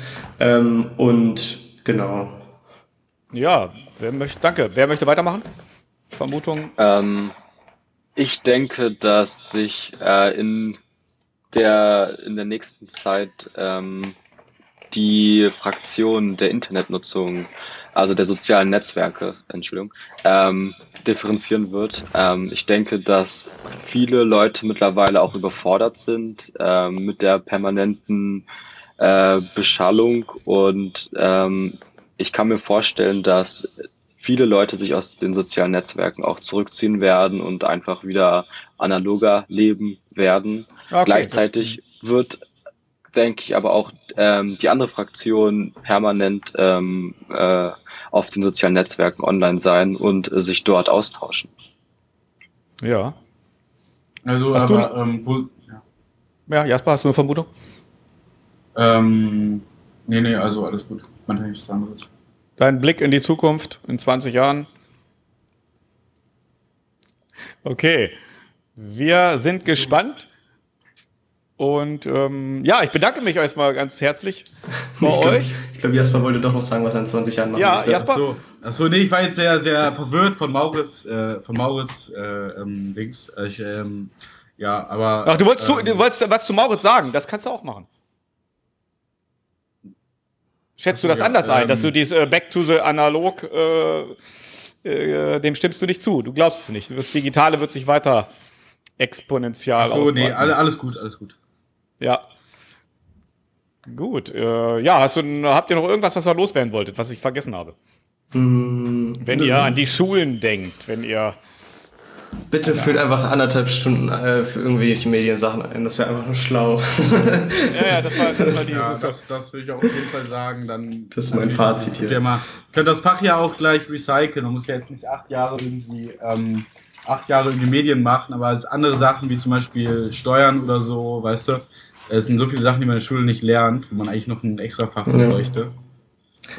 Ähm, und genau. Ja, wer möchte, danke. Wer möchte weitermachen? Vermutung? Ähm, ich denke, dass sich äh, in der in der nächsten Zeit ähm, die Fraktion der Internetnutzung, also der sozialen Netzwerke, Entschuldigung, ähm, differenzieren wird. Ähm, ich denke, dass viele Leute mittlerweile auch überfordert sind ähm, mit der permanenten äh, Beschallung und ähm, ich kann mir vorstellen, dass viele Leute sich aus den sozialen Netzwerken auch zurückziehen werden und einfach wieder analoger leben werden. Okay, Gleichzeitig wird denke ich, aber auch ähm, die andere Fraktion permanent ähm, äh, auf den sozialen Netzwerken online sein und äh, sich dort austauschen. Ja. Also, hast aber, du, ähm, wo, ja. ja, Jasper, hast du eine Vermutung? Ähm, nee, nee, also alles gut. Man hat nichts anderes. Dein Blick in die Zukunft in 20 Jahren? Okay. Wir sind gespannt. Und ähm, ja, ich bedanke mich erstmal ganz herzlich bei ich euch. Glaub, ich glaube, Jasper wollte doch noch sagen, was er in 20 Jahren machen ja, möchte. Jasper? Achso, Achso, nee, ich war jetzt sehr, sehr verwirrt von Maurits, äh, von Maurits äh, ähm, Dings. Ich, ähm, ja, aber. Ach, du wolltest, ähm, zu, du wolltest was zu Maurits sagen, das kannst du auch machen. Schätzt du das ja, anders ähm, ein, dass du ähm, dieses äh, Back to the Analog, äh, äh, dem stimmst du nicht zu? Du glaubst es nicht. Das Digitale wird sich weiter exponentiell Ach so, nee, alles gut, alles gut. Ja. Gut. Äh, ja, hast du, habt ihr noch irgendwas, was ihr loswerden wolltet, was ich vergessen habe? Mm, wenn ihr an die Schulen denkt, wenn ihr Bitte ja. füllt einfach anderthalb Stunden äh, für irgendwelche Mediensachen ein. Das wäre einfach nur schlau. ja, ja, das war, das war die. Ja, das, das will ich auch auf jeden Fall sagen. Dann, das ist mein Fazit hier. Ihr mal, könnt das Fach ja auch gleich recyceln. Man muss ja jetzt nicht acht Jahre irgendwie. Ähm, acht Jahre irgendwie Medien machen, aber als andere Sachen wie zum Beispiel Steuern oder so, weißt du, es sind so viele Sachen, die man in der Schule nicht lernt, wo man eigentlich noch ein extra Fach ja. bräuchte.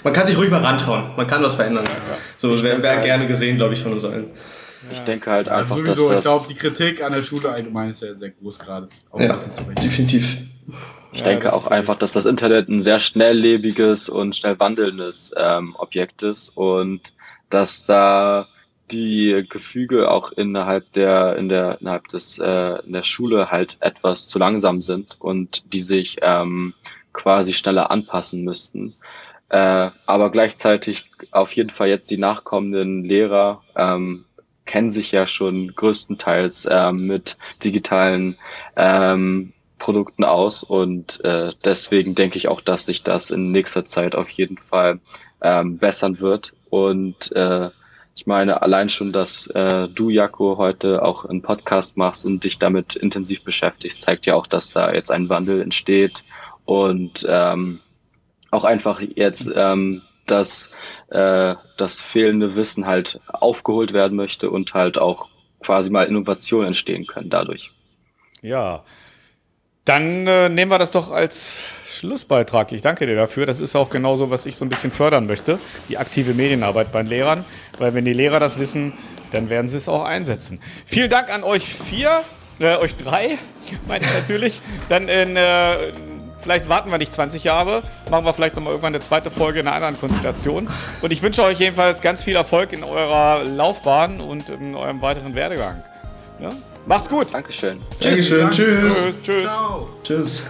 Man kann sich ruhig mal rantrauen, man kann was verändern. Ja, So wäre wär gerne gesehen, glaube ich, von uns allen. Ich denke halt einfach, ja, sowieso, dass ich glaube, die Kritik an der Schule allgemein ist ja sehr groß gerade. Ja, definitiv. Ich ja, denke auch einfach, dass das Internet ein sehr schnelllebiges und schnell wandelndes ähm, Objekt ist und dass da die Gefüge auch innerhalb der in der innerhalb des äh, in der Schule halt etwas zu langsam sind und die sich ähm, quasi schneller anpassen müssten. Äh, aber gleichzeitig auf jeden Fall jetzt die nachkommenden Lehrer ähm, kennen sich ja schon größtenteils äh, mit digitalen ähm, Produkten aus und äh, deswegen denke ich auch, dass sich das in nächster Zeit auf jeden Fall ähm, bessern wird und äh, ich meine, allein schon, dass äh, du, Jaco, heute auch einen Podcast machst und dich damit intensiv beschäftigst, zeigt ja auch, dass da jetzt ein Wandel entsteht und ähm, auch einfach jetzt ähm, dass äh, das fehlende Wissen halt aufgeholt werden möchte und halt auch quasi mal Innovationen entstehen können dadurch. Ja, dann äh, nehmen wir das doch als Schlussbeitrag. Ich danke dir dafür. Das ist auch genauso, was ich so ein bisschen fördern möchte, die aktive Medienarbeit bei den Lehrern. Weil wenn die Lehrer das wissen, dann werden sie es auch einsetzen. Vielen Dank an euch vier, äh, euch drei, meine ich natürlich. Dann in äh, Vielleicht warten wir nicht 20 Jahre, machen wir vielleicht nochmal irgendwann eine zweite Folge in einer anderen Konstellation. Und ich wünsche euch jedenfalls ganz viel Erfolg in eurer Laufbahn und in eurem weiteren Werdegang. Ja? Macht's gut. Dankeschön. Dankeschön. Tschüss. Tschüss. Tschüss. Tschüss.